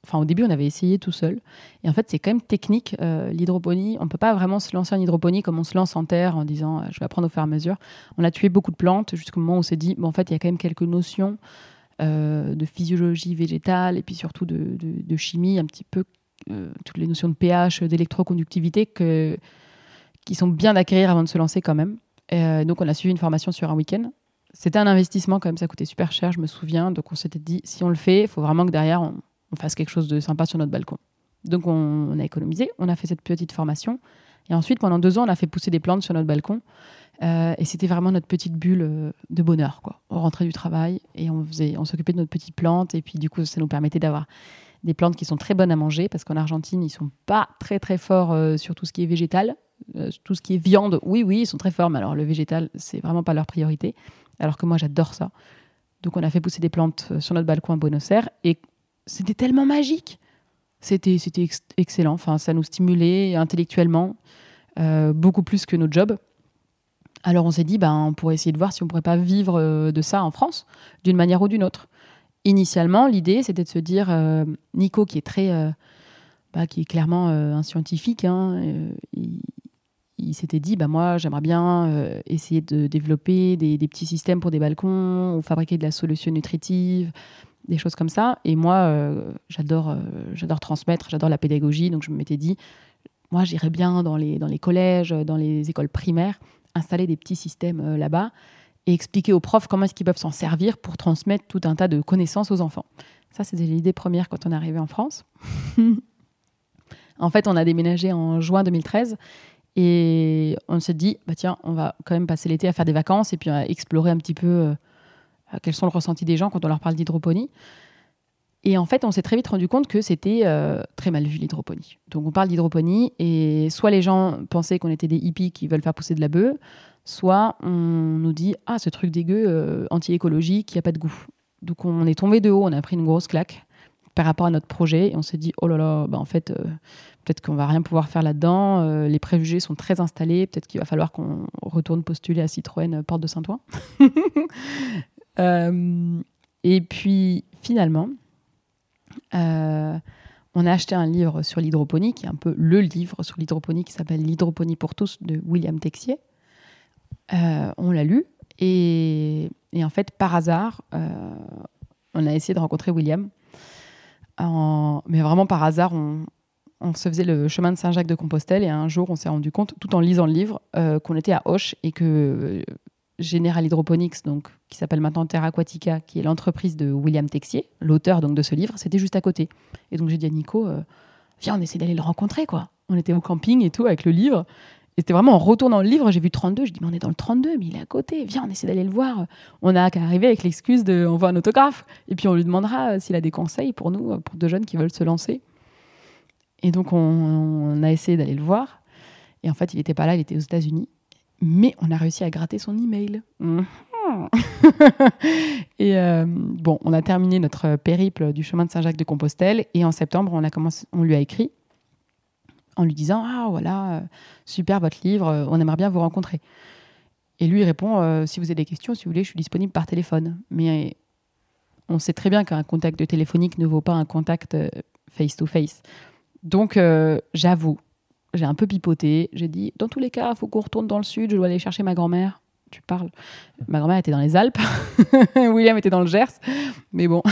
Enfin, au début, on avait essayé tout seul. Et en fait, c'est quand même technique, euh, l'hydroponie. On ne peut pas vraiment se lancer en hydroponie comme on se lance en terre en disant je vais apprendre au fur et à mesure. On a tué beaucoup de plantes jusqu'au moment où on s'est dit bon, en fait, il y a quand même quelques notions de physiologie végétale et puis surtout de, de, chimie un petit peu toutes les notions de pH, d'électroconductivité qui sont bien d'acquérir avant de se lancer quand même. Euh, donc on a suivi une formation sur un week-end. C'était un investissement quand même, ça coûtait super cher, je me souviens. Donc on s'était dit, si on le fait, il faut vraiment que derrière on, fasse quelque chose de sympa sur notre balcon. Donc on, a économisé, on a fait cette petite formation. Et ensuite, pendant deux ans, on a fait pousser des plantes sur notre balcon. Euh, et c'était vraiment notre petite bulle de bonheur. On rentrait du travail et on, on s'occupait de notre petite plante. Et puis du coup, ça nous permettait d'avoir des plantes qui sont très bonnes à manger, parce qu'en Argentine, ils sont pas très très forts euh, sur tout ce qui est végétal. Euh, tout ce qui est viande, oui, oui, ils sont très forts, mais alors le végétal, c'est vraiment pas leur priorité. Alors que moi, j'adore ça. Donc on a fait pousser des plantes euh, sur notre balcon à Buenos Aires, et c'était tellement magique. C'était, excellent. Enfin, ça nous stimulait intellectuellement beaucoup plus que nos jobs. Alors on s'est dit, ben, on pourrait essayer de voir si on pourrait pas vivre de ça en France, d'une manière ou d'une autre. Initialement, l'idée, c'était de se dire, Nico, qui est très, bah, qui est clairement un scientifique, hein, il, s'était dit, bah moi, j'aimerais bien euh, essayer de développer des, petits systèmes pour des balcons ou fabriquer de la solution nutritive, des choses comme ça. Et moi, euh, j'adore, euh, j'adore transmettre, j'adore la pédagogie. Donc, je m'étais dit, moi, j'irais bien dans les, dans les collèges, dans les écoles primaires, installer des petits systèmes là-bas et expliquer aux profs comment est-ce qu'ils peuvent s'en servir pour transmettre tout un tas de connaissances aux enfants. Ça, c'était l'idée première quand on est arrivé en France. en fait, on a déménagé en juin 2013 et on s'est dit, bah tiens, on va quand même passer l'été à faire des vacances et puis à explorer un petit peu euh, quels sont le ressenti des gens quand on leur parle d'hydroponie. Et en fait, on s'est très vite rendu compte que c'était euh, très mal vu l'hydroponie. Donc on parle d'hydroponie et soit les gens pensaient qu'on était des hippies qui veulent faire pousser de la bœuf, soit on nous dit ah ce truc dégueu euh, anti-écologique qui a pas de goût. Donc on est tombé de haut, on a pris une grosse claque par rapport à notre projet et on s'est dit oh là là, bah en fait peut-être qu'on va rien pouvoir faire là-dedans. Euh, les préjugés sont très installés. Peut-être qu'il va falloir qu'on retourne postuler à Citroën euh, Porte de Saint-Ouen. Euh, et puis finalement, on a acheté un livre sur l'hydroponie, qui est un peu le livre sur l'hydroponie, qui s'appelle L'hydroponie pour tous de William Texier. On l'a lu et, en fait, par hasard, on a essayé de rencontrer William. mais vraiment par hasard, on, se faisait le chemin de Saint-Jacques de Compostelle et un jour on s'est rendu compte, tout en lisant le livre, euh, qu'on était à Auch et que euh, General Hydroponics, donc, qui s'appelle maintenant Terra Aquatica, qui est l'entreprise de William Texier, l'auteur donc de ce livre, c'était juste à côté. Et donc j'ai dit à Nico, euh, viens, on essaie d'aller le rencontrer, quoi. On était au camping et tout avec le livre. Et c'était vraiment en retournant le livre, j'ai vu 32, je dis, mais on est dans le 32, mais il est à côté, viens, on essaie d'aller le voir. On a qu'à arriver avec l'excuse de, on voit un autographe, et puis on lui demandera s'il a des conseils pour nous, pour deux jeunes qui veulent se lancer. Et donc, on, a essayé d'aller le voir. Et en fait, il n'était pas là, il était aux États-Unis. Mais on a réussi à gratter son email. Mhm. et euh, bon, on a terminé notre périple du chemin de Saint-Jacques de Compostelle. Et en septembre, on, a commencé, on lui a écrit en lui disant Ah, voilà, euh, super votre livre, euh, on aimerait bien vous rencontrer. Et lui, il répond Si vous avez des questions, si vous voulez, je suis disponible par téléphone. Mais on sait très bien qu'un contact téléphonique ne vaut pas un contact face-to-face. face to face donc, euh, j'avoue, j'ai un peu pipoté. J'ai dit, dans tous les cas, il faut qu'on retourne dans le sud. Je dois aller chercher ma grand-mère. Tu parles. Ma grand-mère était dans les Alpes. William était dans le Gers. Mais bon.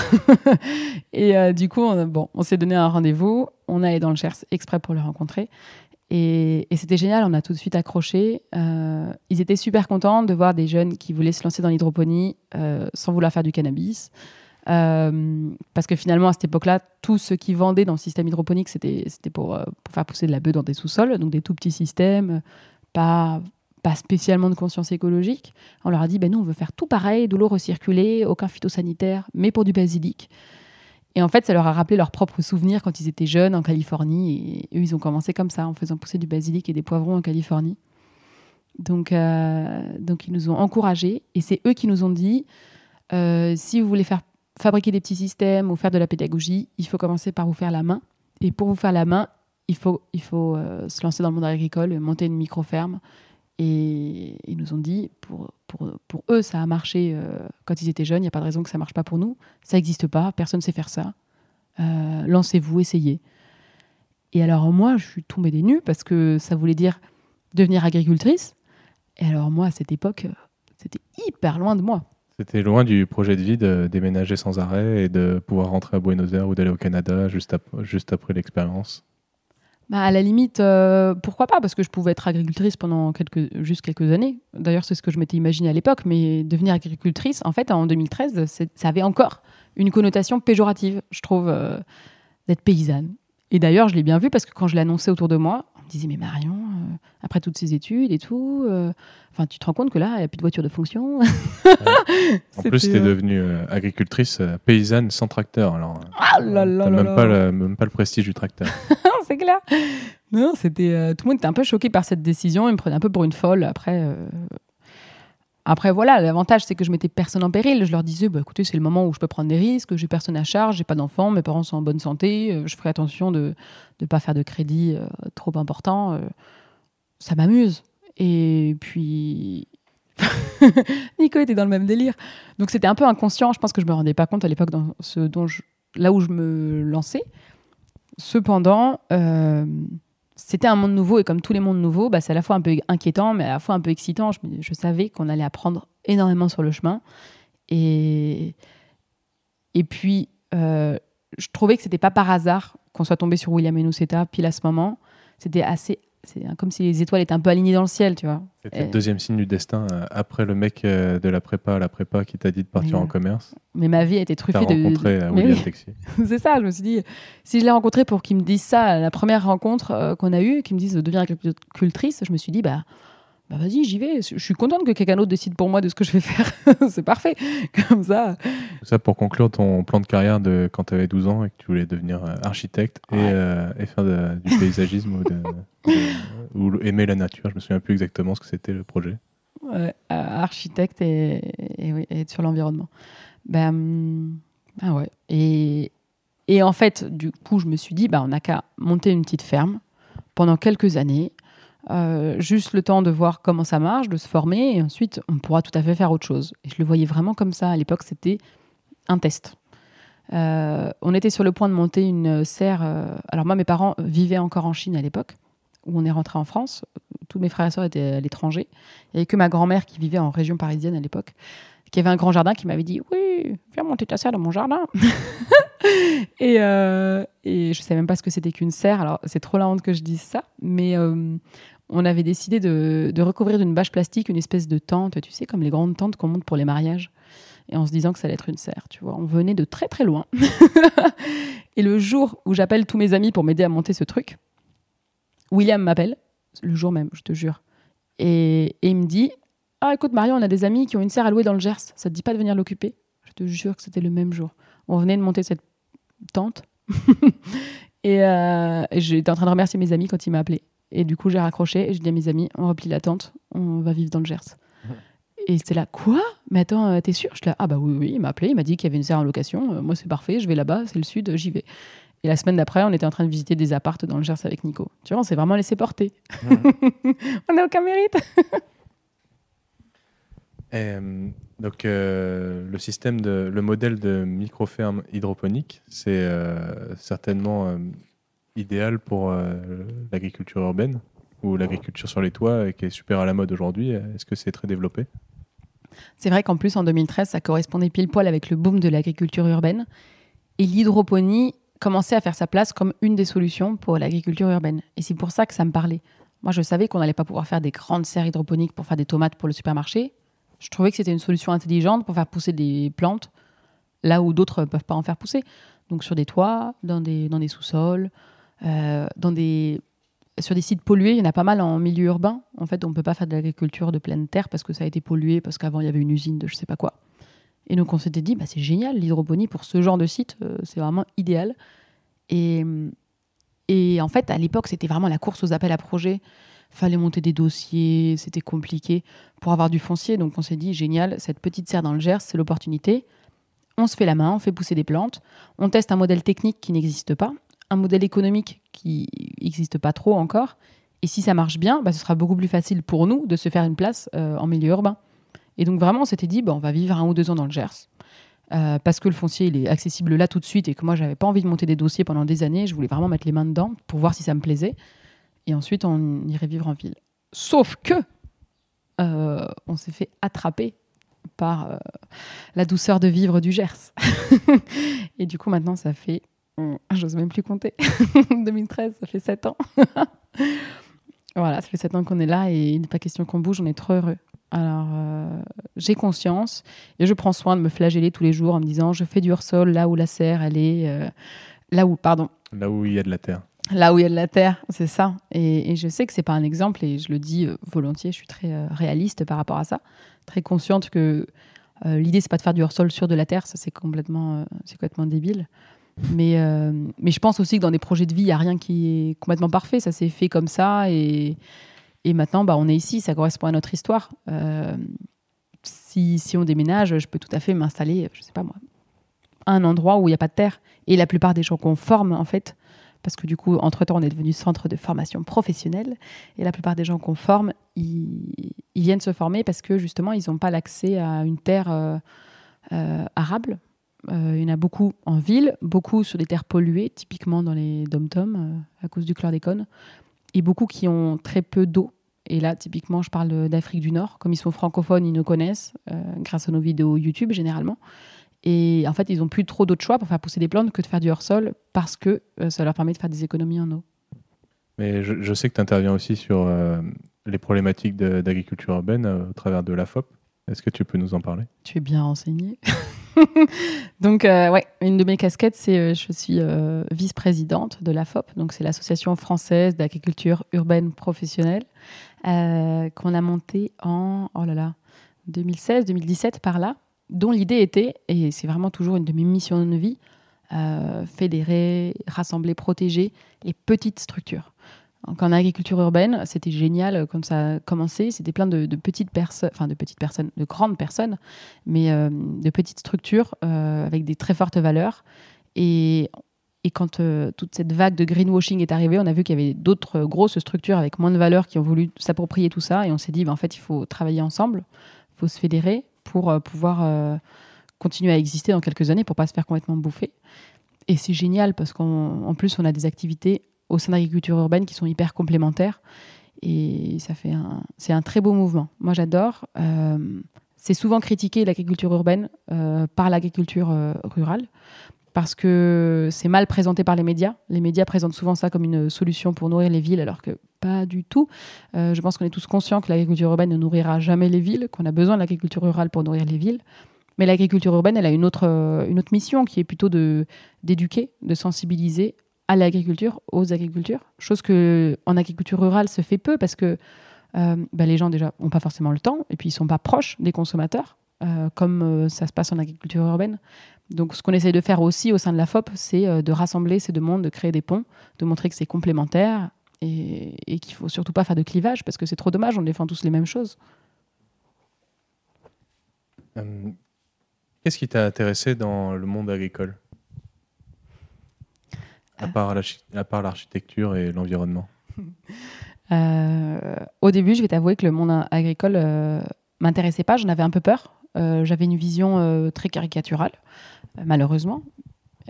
et euh, du coup, on, bon, on s'est donné un rendez-vous. On allait dans le Gers exprès pour le rencontrer. Et, c'était génial, on a tout de suite accroché. Euh, ils étaient super contents de voir des jeunes qui voulaient se lancer dans l'hydroponie sans vouloir faire du cannabis. Euh, parce que finalement, à cette époque-là, tout ce qui vendait dans le système hydroponique, c'était pour, euh, pour faire pousser de la bœuf dans des sous-sols, donc des tout petits systèmes, pas, pas spécialement de conscience écologique. On leur a dit, ben nous, on veut faire tout pareil, de l'eau recirculée, aucun phytosanitaire, mais pour du basilic. Et en fait, ça leur a rappelé leurs propres souvenirs quand ils étaient jeunes en Californie. Et eux, ils ont commencé comme ça, en faisant pousser du basilic et des poivrons en Californie. Donc, euh, donc ils nous ont encouragés. Et c'est eux qui nous ont dit, si vous voulez faire fabriquer des petits systèmes ou faire de la pédagogie, il faut commencer par vous faire la main. Et pour vous faire la main, il faut, il faut euh, se lancer dans le monde agricole, monter une micro-ferme. Et ils nous ont dit, pour, pour, pour eux, ça a marché euh, quand ils étaient jeunes, il n'y a pas de raison que ça ne marche pas pour nous. Ça n'existe pas, personne ne sait faire ça. Euh, lancez-vous, essayez. Et alors moi, je suis tombée des nues parce que ça voulait dire devenir agricultrice. Et alors moi, à cette époque, c'était hyper loin de moi. C'était loin du projet de vie de déménager sans arrêt et de pouvoir rentrer à Buenos Aires ou d'aller au Canada juste, juste après l'expérience bah, À la limite, euh, pourquoi pas Parce que je pouvais être agricultrice pendant quelques, juste quelques années. D'ailleurs, c'est ce que je m'étais imaginé à l'époque. Mais devenir agricultrice, en fait, en 2013, ça avait encore une connotation péjorative, je trouve, euh, d'être paysanne. Et d'ailleurs, je l'ai bien vu parce que quand je l'ai annoncé autour de moi, on me disait Mais Marion, euh, après toutes ces études et tout, Enfin, tu te rends compte que là, il n'y a plus de voiture de fonction. En plus, tu es devenue agricultrice paysanne sans tracteur. Alors, ah là là même, Pas le, même pas le prestige du tracteur. Non, c'était tout le monde était un peu choqué par cette décision. Il me prenait un peu pour une folle. Après, après voilà, l'avantage c'est que je mettais personne en péril. Je leur disais, bah, écoutez, c'est le moment où je peux prendre des risques. J'ai personne à charge, j'ai pas d'enfants, mes parents sont en bonne santé. je ferai attention de ne pas faire de crédit trop important. ça m'amuse. Et puis, Nico était dans le même délire. Donc c'était un peu inconscient. Je pense que je me rendais pas compte à l'époque dans ce dont je, là où je me lançais. Cependant, euh, c'était un monde nouveau et comme tous les mondes nouveaux, bah, c'est à la fois un peu inquiétant, mais à la fois un peu excitant. Je, je savais qu'on allait apprendre énormément sur le chemin. Et, et puis, euh, je trouvais que c'était pas par hasard qu'on soit tombé sur William Enuceta pile à ce moment. C'était assez c'est comme si les étoiles étaient un peu alignées dans le ciel, tu vois. C'était le deuxième signe du destin euh, après le mec euh, de la prépa à la prépa qui t'a dit de partir en commerce. Mais ma vie a été truffée de. rencontré euh, William c'est ça, je me suis dit, si je l'ai rencontré pour qu'il me dise ça, la première rencontre qu'on a eue, qu'il me dise deviens agricultrice, je me suis dit, bah bah vas-y, j'y vais. Je suis contente que quelqu'un d'autre décide pour moi de ce que je vais faire. c'est parfait. Comme ça. Ça pour conclure ton plan de carrière de quand tu avais 12 ans et que tu voulais devenir euh, architecte et, euh, et, faire du paysagisme ou, de, aimer la nature. Je me souviens plus exactement ce que c'était le projet. Euh, architecte et, et, être sur l'environnement. Ben, ah ouais. Et, et en fait, du coup, je me suis dit, bah, on n'a qu'à monter une petite ferme pendant quelques années euh, juste le temps de voir comment ça marche, de se former, et ensuite on pourra tout à fait faire autre chose. Et je le voyais vraiment comme ça. À l'époque, c'était un test. Euh, on était sur le point de monter une serre. Euh, alors moi, mes parents vivaient encore en Chine à l'époque, où on est rentré en France. Tous mes frères et sœurs étaient à l'étranger. Il n'y avait que ma grand-mère qui vivait en région parisienne à l'époque, qui avait un grand jardin, qui m'avait dit oui, viens monter ta serre dans mon jardin. et, je ne savais même pas ce que c'était qu'une serre. Alors c'est trop la honte que je dise ça, mais on avait décidé de, recouvrir d'une bâche plastique une espèce de tente, tu sais, comme les grandes tentes qu'on monte pour les mariages. Et en se disant que ça allait être une serre, tu vois. On venait de très très loin. et le jour où j'appelle tous mes amis pour m'aider à monter ce truc, William m'appelle, le jour même, je te jure. Et, il me dit Ah, écoute, Marion, on a des amis qui ont une serre à louer dans le Gers. Ça te dit pas de venir l'occuper? Je te jure que c'était le même jour. On venait de monter cette tente. et, euh, et j'étais en train de remercier mes amis quand il m'a appelé. Et du coup, j'ai raccroché et je dis à mes amis, on replie la tente, on va vivre dans le Gers. Et c'était là, quoi? Mais attends, euh, t'es sûr? Je suis là, ah bah oui, oui, il m'a appelé, il m'a dit qu'il y avait une serre en location. Euh, moi, c'est parfait, je vais là-bas, c'est le sud, j'y vais. Et la semaine d'après, on était en train de visiter des appartes dans le Gers avec Nico. Tu vois, on s'est vraiment laissé porter. on n'a aucun mérite. Euh, donc, le système de, le modèle de microferme hydroponique, c'est certainement idéal pour euh, l'agriculture urbaine ou l'agriculture sur les toits qui est super à la mode aujourd'hui Est-ce que c'est très développé? C'est vrai qu'en plus, en 2013, ça correspondait pile poil avec le boom de l'agriculture urbaine. Et l'hydroponie commençait à faire sa place comme une des solutions pour l'agriculture urbaine. Et c'est pour ça que ça me parlait. Moi, je savais qu'on n'allait pas pouvoir faire des grandes serres hydroponiques pour faire des tomates pour le supermarché. Je trouvais que c'était une solution intelligente pour faire pousser des plantes là où d'autres ne peuvent pas en faire pousser. Donc sur des toits, dans des, dans des sous-sols, des, sur des sites pollués, il y en a pas mal en milieu urbain. En fait, on ne peut pas faire de l'agriculture de pleine terre parce que ça a été pollué, parce qu'avant, il y avait une usine de je sais pas quoi. Et donc, on s'était dit, bah, c'est génial, l'hydroponie pour ce genre de site, euh, c'est vraiment idéal. Et, et en fait, à l'époque, c'était vraiment la course aux appels à projets. Fallait monter des dossiers, c'était compliqué pour avoir du foncier. Donc, on s'est dit, génial, cette petite serre dans le Gers, c'est l'opportunité. On se fait la main, on fait pousser des plantes, on teste un modèle technique qui n'existe pas un modèle économique qui n'existe pas trop encore. Et si ça marche bien, bah, ce sera beaucoup plus facile pour nous de se faire une place euh, en milieu urbain. Et donc vraiment, on s'était dit, bah, on va vivre un ou deux ans dans le Gers. Euh, parce que le foncier, il est accessible là tout de suite et que moi, j'avais pas envie de monter des dossiers pendant des années. Je voulais vraiment mettre les mains dedans pour voir si ça me plaisait. Et ensuite, on irait vivre en ville. Sauf que euh, on s'est fait attraper par la douceur de vivre du Gers. et du coup, maintenant, ça fait j'ose même plus compter. 2013, ça fait 7 ans. voilà, ça fait 7 ans qu'on est là et il n'est pas question qu'on bouge, on est trop heureux. Alors, euh, j'ai conscience et je prends soin de me flageller tous les jours en me disant je fais du hors-sol là où la serre, elle est. Euh, là où, pardon. Là où il y a de la terre. Là où il y a de la terre, c'est ça. Et, je sais que c'est pas un exemple et je le dis euh, volontiers, je suis très réaliste par rapport à ça. Très consciente que l'idée, c'est pas de faire du hors-sol sur de la terre, ça c'est complètement, c'est complètement débile. Mais, euh, mais je pense aussi que dans des projets de vie, il n'y a rien qui est complètement parfait. Ça s'est fait comme ça. Et, maintenant, bah, on est ici. Ça correspond à notre histoire. Euh, si, on déménage, je peux tout à fait m'installer, je sais pas moi, à un endroit où il n'y a pas de terre. Et la plupart des gens qu'on forme, en fait, parce que du coup, entre-temps, on est devenu centre de formation professionnelle. Et la plupart des gens qu'on forme, ils, viennent se former parce que justement, ils n'ont pas l'accès à une terre euh, arable. Euh, il y en a beaucoup en ville, beaucoup sur des terres polluées, typiquement dans les dom-toms, à cause du chlordécone, et beaucoup qui ont très peu d'eau. Et là, typiquement, je parle d'Afrique du Nord. Comme ils sont francophones, ils nous connaissent grâce à nos vidéos YouTube généralement. Et en fait, ils n'ont plus trop d'autres choix pour faire pousser des plantes que de faire du hors-sol parce que euh, ça leur permet de faire des économies en eau. Mais je, sais que tu interviens aussi sur euh, les problématiques d'agriculture urbaine euh, au travers de la FOP. Est-ce que tu peux nous en parler? Tu es bien renseigné. donc, ouais, une de mes casquettes, c'est je suis vice-présidente de la FOP. Donc, c'est l'Association française d'agriculture urbaine professionnelle qu'on a montée en oh là là, 2016, 2017 par là dont l'idée était, et c'est vraiment toujours une de mes missions de vie, euh, fédérer, rassembler, protéger les petites structures. Donc en agriculture urbaine, c'était génial quand ça a commencé. C'était plein de, petites personnes, enfin de petites personnes, de grandes personnes, mais euh, de petites structures euh, avec des très fortes valeurs. Et, quand toute cette vague de greenwashing est arrivée, on a vu qu'il y avait d'autres grosses structures avec moins de valeurs qui ont voulu s'approprier tout ça. Et on s'est dit, ben, en fait, il faut travailler ensemble, il faut se fédérer, pour euh, pouvoir euh, continuer à exister dans quelques années pour pas se faire complètement bouffer. Et c'est génial parce qu'en plus, on a des activités au sein de l'agriculture urbaine qui sont hyper complémentaires. Et ça fait un, c'est un très beau mouvement. Moi, j'adore. Euh, c'est souvent critiqué l'agriculture urbaine par l'agriculture rurale parce que c'est mal présenté par les médias. Les médias présentent souvent ça comme une solution pour nourrir les villes, alors que pas du tout. Euh, je pense qu'on est tous conscients que l'agriculture urbaine ne nourrira jamais les villes, qu'on a besoin de l'agriculture rurale pour nourrir les villes. Mais l'agriculture urbaine, elle a une autre, euh, une autre mission qui est plutôt de, d'éduquer, de sensibiliser à l'agriculture, aux agricultures. Chose que en agriculture rurale se fait peu parce que euh, bah, les gens déjà n'ont pas forcément le temps et puis ils sont pas proches des consommateurs. comme ça se passe en agriculture urbaine. Donc, ce qu'on essaie de faire aussi au sein de la FOP, c'est euh, de rassembler ces deux mondes, de créer des ponts, de montrer que c'est complémentaire et, et qu'il faut surtout pas faire de clivage parce que c'est trop dommage, on défend tous les mêmes choses. Euh, qu'est-ce qui t'a intéressé dans le monde agricole? À euh. part l'architecture et l'environnement Au début, je vais t'avouer que le monde agricole m'intéressait pas, j'en avais un peu peur. J'avais une vision très caricaturale malheureusement.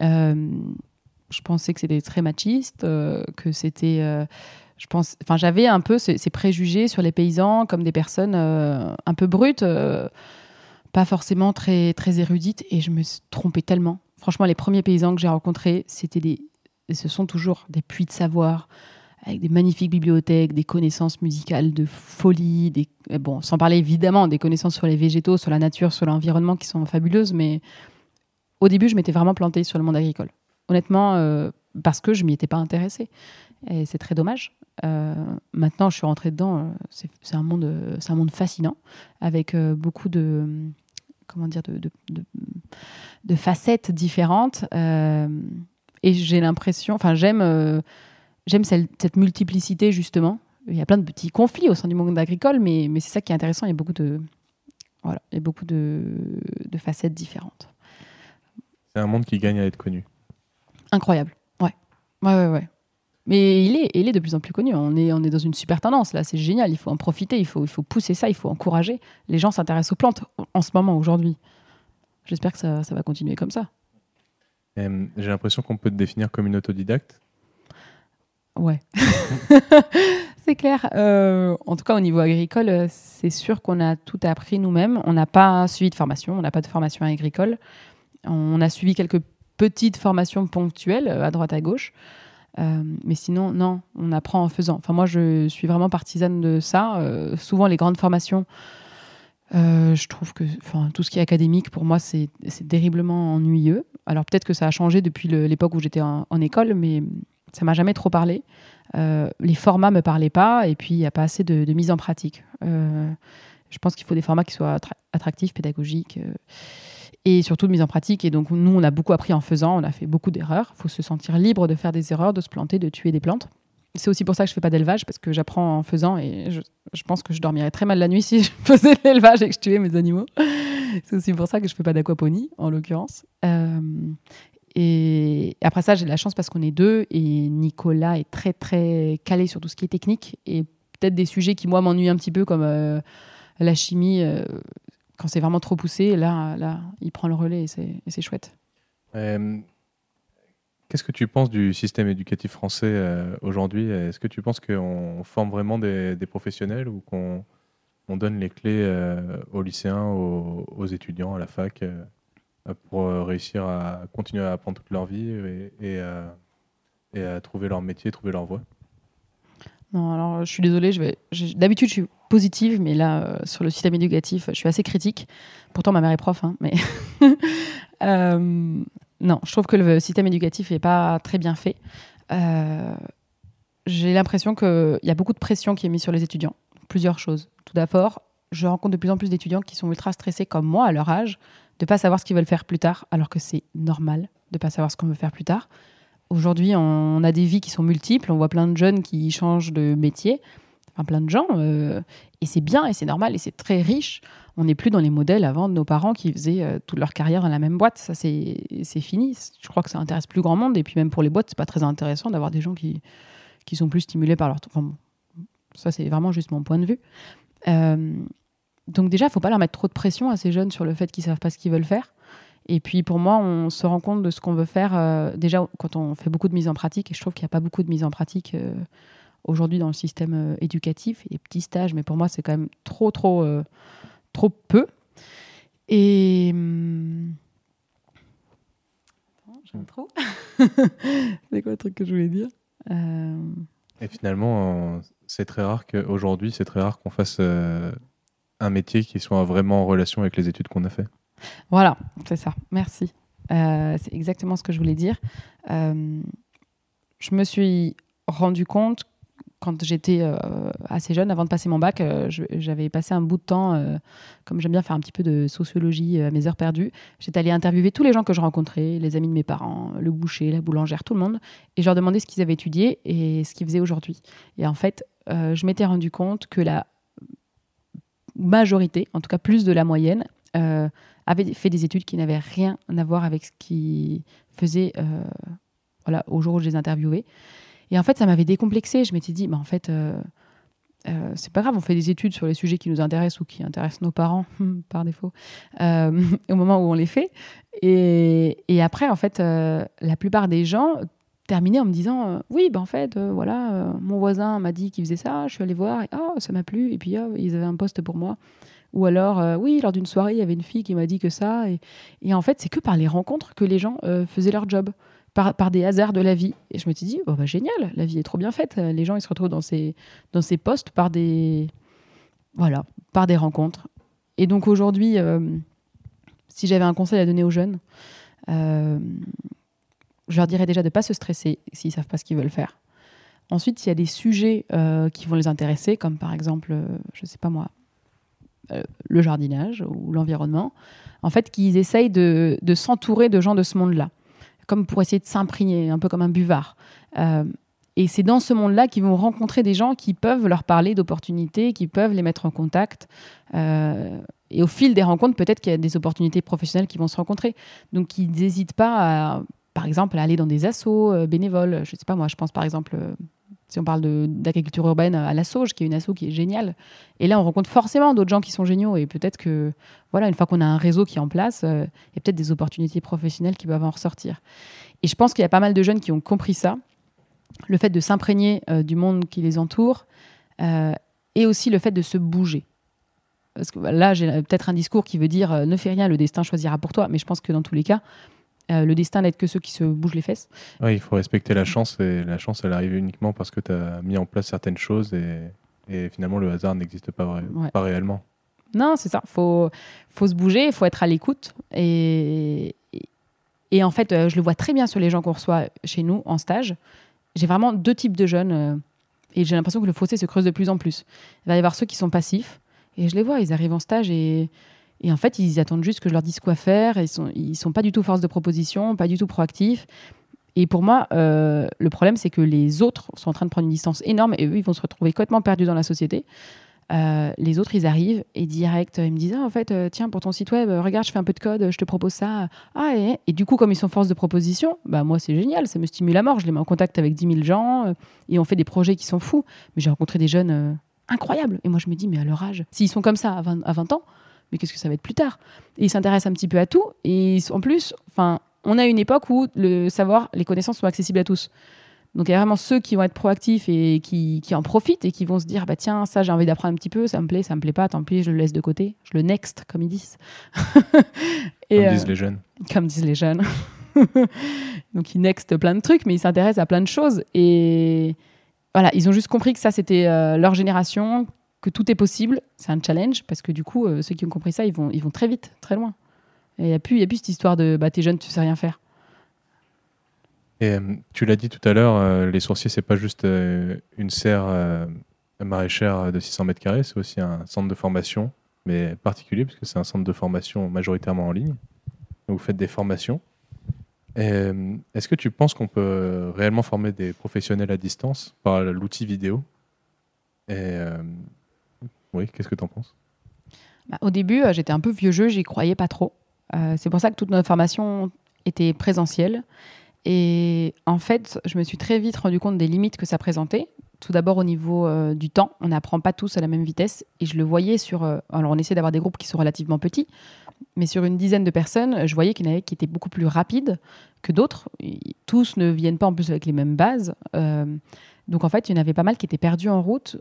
Euh, je pensais que c'était très machiste, euh, que c'était. Euh, je pense, enfin, j'avais un peu ces, préjugés sur les paysans comme des personnes un peu brutes, pas forcément très très érudites, et je me trompée tellement. Franchement, les premiers paysans que j'ai rencontrés, c'était des, et ce sont toujours des puits de savoir, avec des magnifiques bibliothèques, des connaissances musicales de folie, des, bon, sans parler évidemment des connaissances sur les végétaux, sur la nature, sur l'environnement qui sont fabuleuses, mais au début, je m'étais vraiment plantée sur le monde agricole. Honnêtement, euh, parce que je m'y étais pas intéressée. Et c'est très dommage. Euh, maintenant, je suis rentrée dedans. Euh, c'est un monde, c'est un monde fascinant avec beaucoup de, comment dire, de, facettes différentes. Et j'ai l'impression, enfin, j'aime, j'aime cette, multiplicité justement. Il y a plein de petits conflits au sein du monde agricole, mais, mais c'est ça qui est intéressant. Il y a beaucoup de, voilà, il y a beaucoup de, de facettes différentes. C'est un monde qui gagne à être connu. Incroyable. Ouais. Ouais, ouais, ouais. Mais il est, il est de plus en plus connu. On est, on est dans une super tendance là. C'est génial. Il faut en profiter. Il faut, il faut pousser ça. Il faut encourager. Les gens s'intéressent aux plantes en ce moment, aujourd'hui. J'espère que ça, ça, va continuer comme ça. J'ai l'impression qu'on peut te définir comme une autodidacte. Ouais. c'est clair. Euh, en tout cas, au niveau agricole, c'est sûr qu'on a tout appris nous-mêmes. On n'a pas suivi de formation. On n'a pas de formation agricole. On a suivi quelques petites formations ponctuelles euh, à droite à gauche. Euh, mais sinon, non, on apprend en faisant. Enfin, moi, je suis vraiment partisane de ça. Euh, souvent, les grandes formations, je trouve que tout ce qui est académique, pour moi, c'est terriblement ennuyeux. Alors, peut-être que ça a changé depuis l'époque où j'étais en, école, mais ça m'a jamais trop parlé. les formats me parlaient pas, et puis il n'y a pas assez de, de, mise en pratique. je pense qu'il faut des formats qui soient attractifs, pédagogiques et surtout de mise en pratique. Et donc, nous, on a beaucoup appris en faisant, on a fait beaucoup d'erreurs. Il faut se sentir libre de faire des erreurs, de se planter, de tuer des plantes. C'est aussi pour ça que je fais pas d'élevage, parce que j'apprends en faisant et je, pense que je dormirais très mal la nuit si je faisais l'élevage et que je tuais mes animaux. C'est aussi pour ça que je fais pas d'aquaponie, en l'occurrence. Euh, Et après ça, j'ai de la chance parce qu'on est deux et Nicolas est très très calé sur tout ce qui est technique et peut-être des sujets qui moi m'ennuient un petit peu comme euh, la chimie euh, quand c'est vraiment trop poussé. Là, là, il prend le relais et c'est chouette. Euh, qu'est-ce que tu penses du système éducatif français aujourd'hui? Est-ce que tu penses qu'on forme vraiment des, professionnels ou qu'on on donne les clés aux lycéens, aux, étudiants, à la fac pour réussir à continuer à apprendre toute leur vie et, à trouver leur métier, trouver leur voie? Non, alors je suis désolée, d'habitude je suis positive, mais là, euh, sur le système éducatif, je suis assez critique. Pourtant, ma mère est prof, hein, mais. euh, non, je trouve que le système éducatif n'est pas très bien fait. Euh, j'ai l'impression qu'il y a beaucoup de pression qui est mise sur les étudiants. Plusieurs choses. Tout d'abord, je rencontre de plus en plus d'étudiants qui sont ultra stressés, comme moi, à leur âge, de ne pas savoir ce qu'ils veulent faire plus tard, alors que c'est normal de ne pas savoir ce qu'on veut faire plus tard. Aujourd'hui, on a des vies qui sont multiples. On voit plein de jeunes qui changent de métier, plein de gens. Euh, et c'est bien et c'est normal et c'est très riche. On n'est plus dans les modèles avant de nos parents qui faisaient euh, toute leur carrière dans la même boîte. Ça, c'est fini. Je crois que ça intéresse plus grand monde. Et puis même pour les boîtes, c'est pas très intéressant d'avoir des gens qui, qui sont plus stimulés par leur... Ça, c'est vraiment juste mon point de vue. Euh, donc déjà, il faut pas leur mettre trop de pression à ces jeunes sur le fait qu'ils savent pas ce qu'ils veulent faire. Et puis pour moi, on se rend compte de ce qu'on veut faire déjà quand on fait beaucoup de mise en pratique. Et je trouve qu'il n'y a pas beaucoup de mise en pratique aujourd'hui dans le système euh, éducatif. Il y a des petits stages, mais pour moi, c'est quand même trop, trop, trop peu. Et. Hum, j'aime trop. c'est quoi le truc que je voulais dire? Et finalement, c'est très rare qu'aujourd'hui, c'est très rare qu'on fasse un métier qui soit vraiment en relation avec les études qu'on a fait. Voilà, c'est ça. Merci. Euh, c'est exactement ce que je voulais dire. Euh, je me suis rendu compte quand j'étais euh, assez jeune, avant de passer mon bac, j'avais passé un bout de temps, comme j'aime bien faire un petit peu de sociologie à mes heures perdues, j'étais allée interviewer tous les gens que je rencontrais, les amis de mes parents, le boucher, la boulangère, tout le monde, et je leur demandais ce qu'ils avaient étudié et ce qu'ils faisaient aujourd'hui. Et en fait, je m'étais rendu compte que la majorité, en tout cas plus de la moyenne, avait fait des études qui n'avaient rien à voir avec ce qu'ils faisaient euh, voilà, au jour où je les interviewais. Et en fait, ça m'avait décomplexé. Je m'étais dit, bah, en fait, euh, euh, c'est pas grave, on fait des études sur les sujets qui nous intéressent ou qui intéressent nos parents, par défaut, au moment où on les fait. Et, après, en fait, la plupart des gens terminaient en me disant oui ben en fait voilà mon voisin m'a dit qu'il faisait ça je suis allée voir et oh ça m'a plu et puis oh, ils avaient un poste pour moi ou alors, euh, oui, lors d'une soirée, il y avait une fille qui m'a dit que ça. Et, en fait, c'est que par les rencontres que les gens euh, faisaient leur job, par, des hasards de la vie. Et je me suis dit, oh, bah, génial, la vie est trop bien faite. Les gens, ils se retrouvent dans ces, dans ces postes par des, voilà, par des rencontres. Et donc aujourd'hui, euh, si j'avais un conseil à donner aux jeunes, je leur dirais déjà de ne pas se stresser s'ils ne savent pas ce qu'ils veulent faire. Ensuite, s'il y a des sujets qui vont les intéresser, comme par exemple, je ne sais pas moi, euh, le jardinage ou l'environnement, en fait, qu'ils essayent de, s'entourer de gens de ce monde-là, comme pour essayer de s'imprégner, un peu comme un buvard. Euh, et c'est dans ce monde-là qu'ils vont rencontrer des gens qui peuvent leur parler d'opportunités, qui peuvent les mettre en contact. Euh, et au fil des rencontres, peut-être qu'il y a des opportunités professionnelles qui vont se rencontrer. Donc, ils n'hésitent pas, à, par exemple, à aller dans des assos bénévoles. Je ne sais pas, moi, je pense par exemple si on parle d'agriculture urbaine à la Sauge, qui est une asso qui est géniale. Et là, on rencontre forcément d'autres gens qui sont géniaux. Et peut-être que, voilà, une fois qu'on a un réseau qui est en place, euh, il y a peut-être des opportunités professionnelles qui peuvent en ressortir. Et je pense qu'il y a pas mal de jeunes qui ont compris ça. Le fait de s'imprégner euh, du monde qui les entoure euh, et aussi le fait de se bouger. Parce que bah, là, j'ai peut-être un discours qui veut dire ne fais rien, le destin choisira pour toi. Mais je pense que dans tous les cas, euh, le destin n'aide que ceux qui se bougent les fesses. Oui, il faut respecter la chance et la chance, elle arrive uniquement parce que tu as mis en place certaines choses et, finalement le hasard n'existe pas, pas réellement. Non, c'est ça. Il faut, faut se bouger, il faut être à l'écoute. Et, et, en fait, euh, je le vois très bien sur les gens qu'on reçoit chez nous en stage. J'ai vraiment deux types de jeunes euh, et j'ai l'impression que le fossé se creuse de plus en plus. Il va y avoir ceux qui sont passifs et je les vois, ils arrivent en stage et et en fait, ils attendent juste que je leur dise quoi faire. Ils sont, ils sont pas du tout force de proposition, pas du tout proactifs. Et pour moi, euh, le problème, c'est que les autres sont en train de prendre une distance énorme et eux, ils vont se retrouver complètement perdus dans la société. Euh, les autres, ils arrivent et direct, ils me disent ah, en fait, euh, tiens, pour ton site web, regarde, je fais un peu de code, je te propose ça. Ah, et, du coup, comme ils sont force de proposition, bah, moi, c'est génial, ça me stimule à mort. Je les mets en contact avec 10 000 gens et on fait des projets qui sont fous. Mais j'ai rencontré des jeunes incroyables. Et moi, je me dis, mais à leur âge, s'ils sont comme ça à 20, à 20 ans, mais qu'est-ce que ça va être plus tard? Et ils s'intéressent un petit peu à tout. Et en plus, enfin, on a une époque où le savoir, les connaissances sont accessibles à tous. Donc il y a vraiment ceux qui vont être proactifs et qui, en profitent et qui vont se dire bah tiens ça j'ai envie d'apprendre un petit peu, ça me plaît, ça me plaît pas, tant pis je le laisse de côté, je le next comme ils disent. et, comme disent euh, les jeunes. Comme disent les jeunes. Donc ils next plein de trucs, mais ils s'intéressent à plein de choses et voilà ils ont juste compris que ça c'était euh, leur génération, que tout est possible, c'est un challenge parce que du coup euh, ceux qui ont compris ça ils vont ils vont très vite, très loin. Et il n'y a, plus, a plus cette histoire de bah, t'es jeune, tu sais rien faire. Et euh, tu l'as dit tout à l'heure, euh, les sourciers, c'est pas juste euh, une serre maraîchère de 600 mètres carrés, c'est aussi un centre de formation, mais particulier, parce que c'est un centre de formation majoritairement en ligne. Donc vous faites des formations. Est-ce que tu penses qu'on peut réellement former des professionnels à distance par l'outil vidéo? Oui, qu'est-ce que tu en penses? Bah, Au début, j'étais un peu vieux jeu, j'y croyais pas trop. c'est pour ça que toute notre formation était présentielle. Et en fait, je me suis très vite rendu compte des limites que ça présentait. Tout d'abord au niveau euh, du temps, on n'apprend pas tous à la même vitesse. Et je le voyais sur... Euh, alors on essaie d'avoir des groupes qui sont relativement petits, mais sur une dizaine de personnes, je voyais qu'il y en avait qui étaient beaucoup plus rapides que d'autres. Tous ne viennent pas en plus avec les mêmes bases. Euh, donc en fait, il y en avait pas mal qui étaient perdus en route.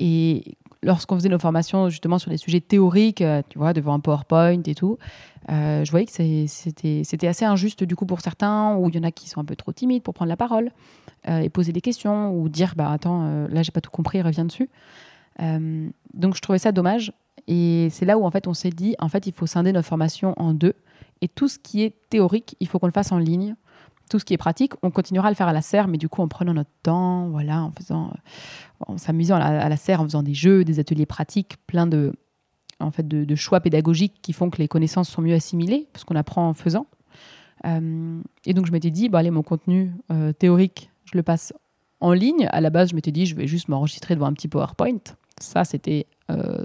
Et lorsqu'on faisait nos formations justement sur des sujets théoriques, tu vois, devant un PowerPoint et tout, euh, je voyais que c'était assez injuste du coup pour certains, ou il y en a qui sont un peu trop timides pour prendre la parole euh, et poser des questions, ou dire bah attends, euh, là j'ai pas tout compris, reviens dessus. donc je trouvais ça dommage. Et c'est là où en fait on s'est dit en fait il faut scinder notre formation en deux. Et tout ce qui est théorique, il faut qu'on le fasse en ligne. Tout ce qui est pratique, on continuera à le faire à la serre, mais du coup en prenant notre temps, voilà, en faisant, en s'amusant à la serre, en faisant des jeux, des ateliers pratiques, plein de, en fait, de, choix pédagogiques qui font que les connaissances sont mieux assimilées, parce qu'on apprend en faisant. Euh, et donc, je m'étais dit, bah, allez, mon contenu euh, théorique, je le passe en ligne. À la base, je m'étais dit, je vais juste m'enregistrer devant un petit PowerPoint. Ça, c'était euh,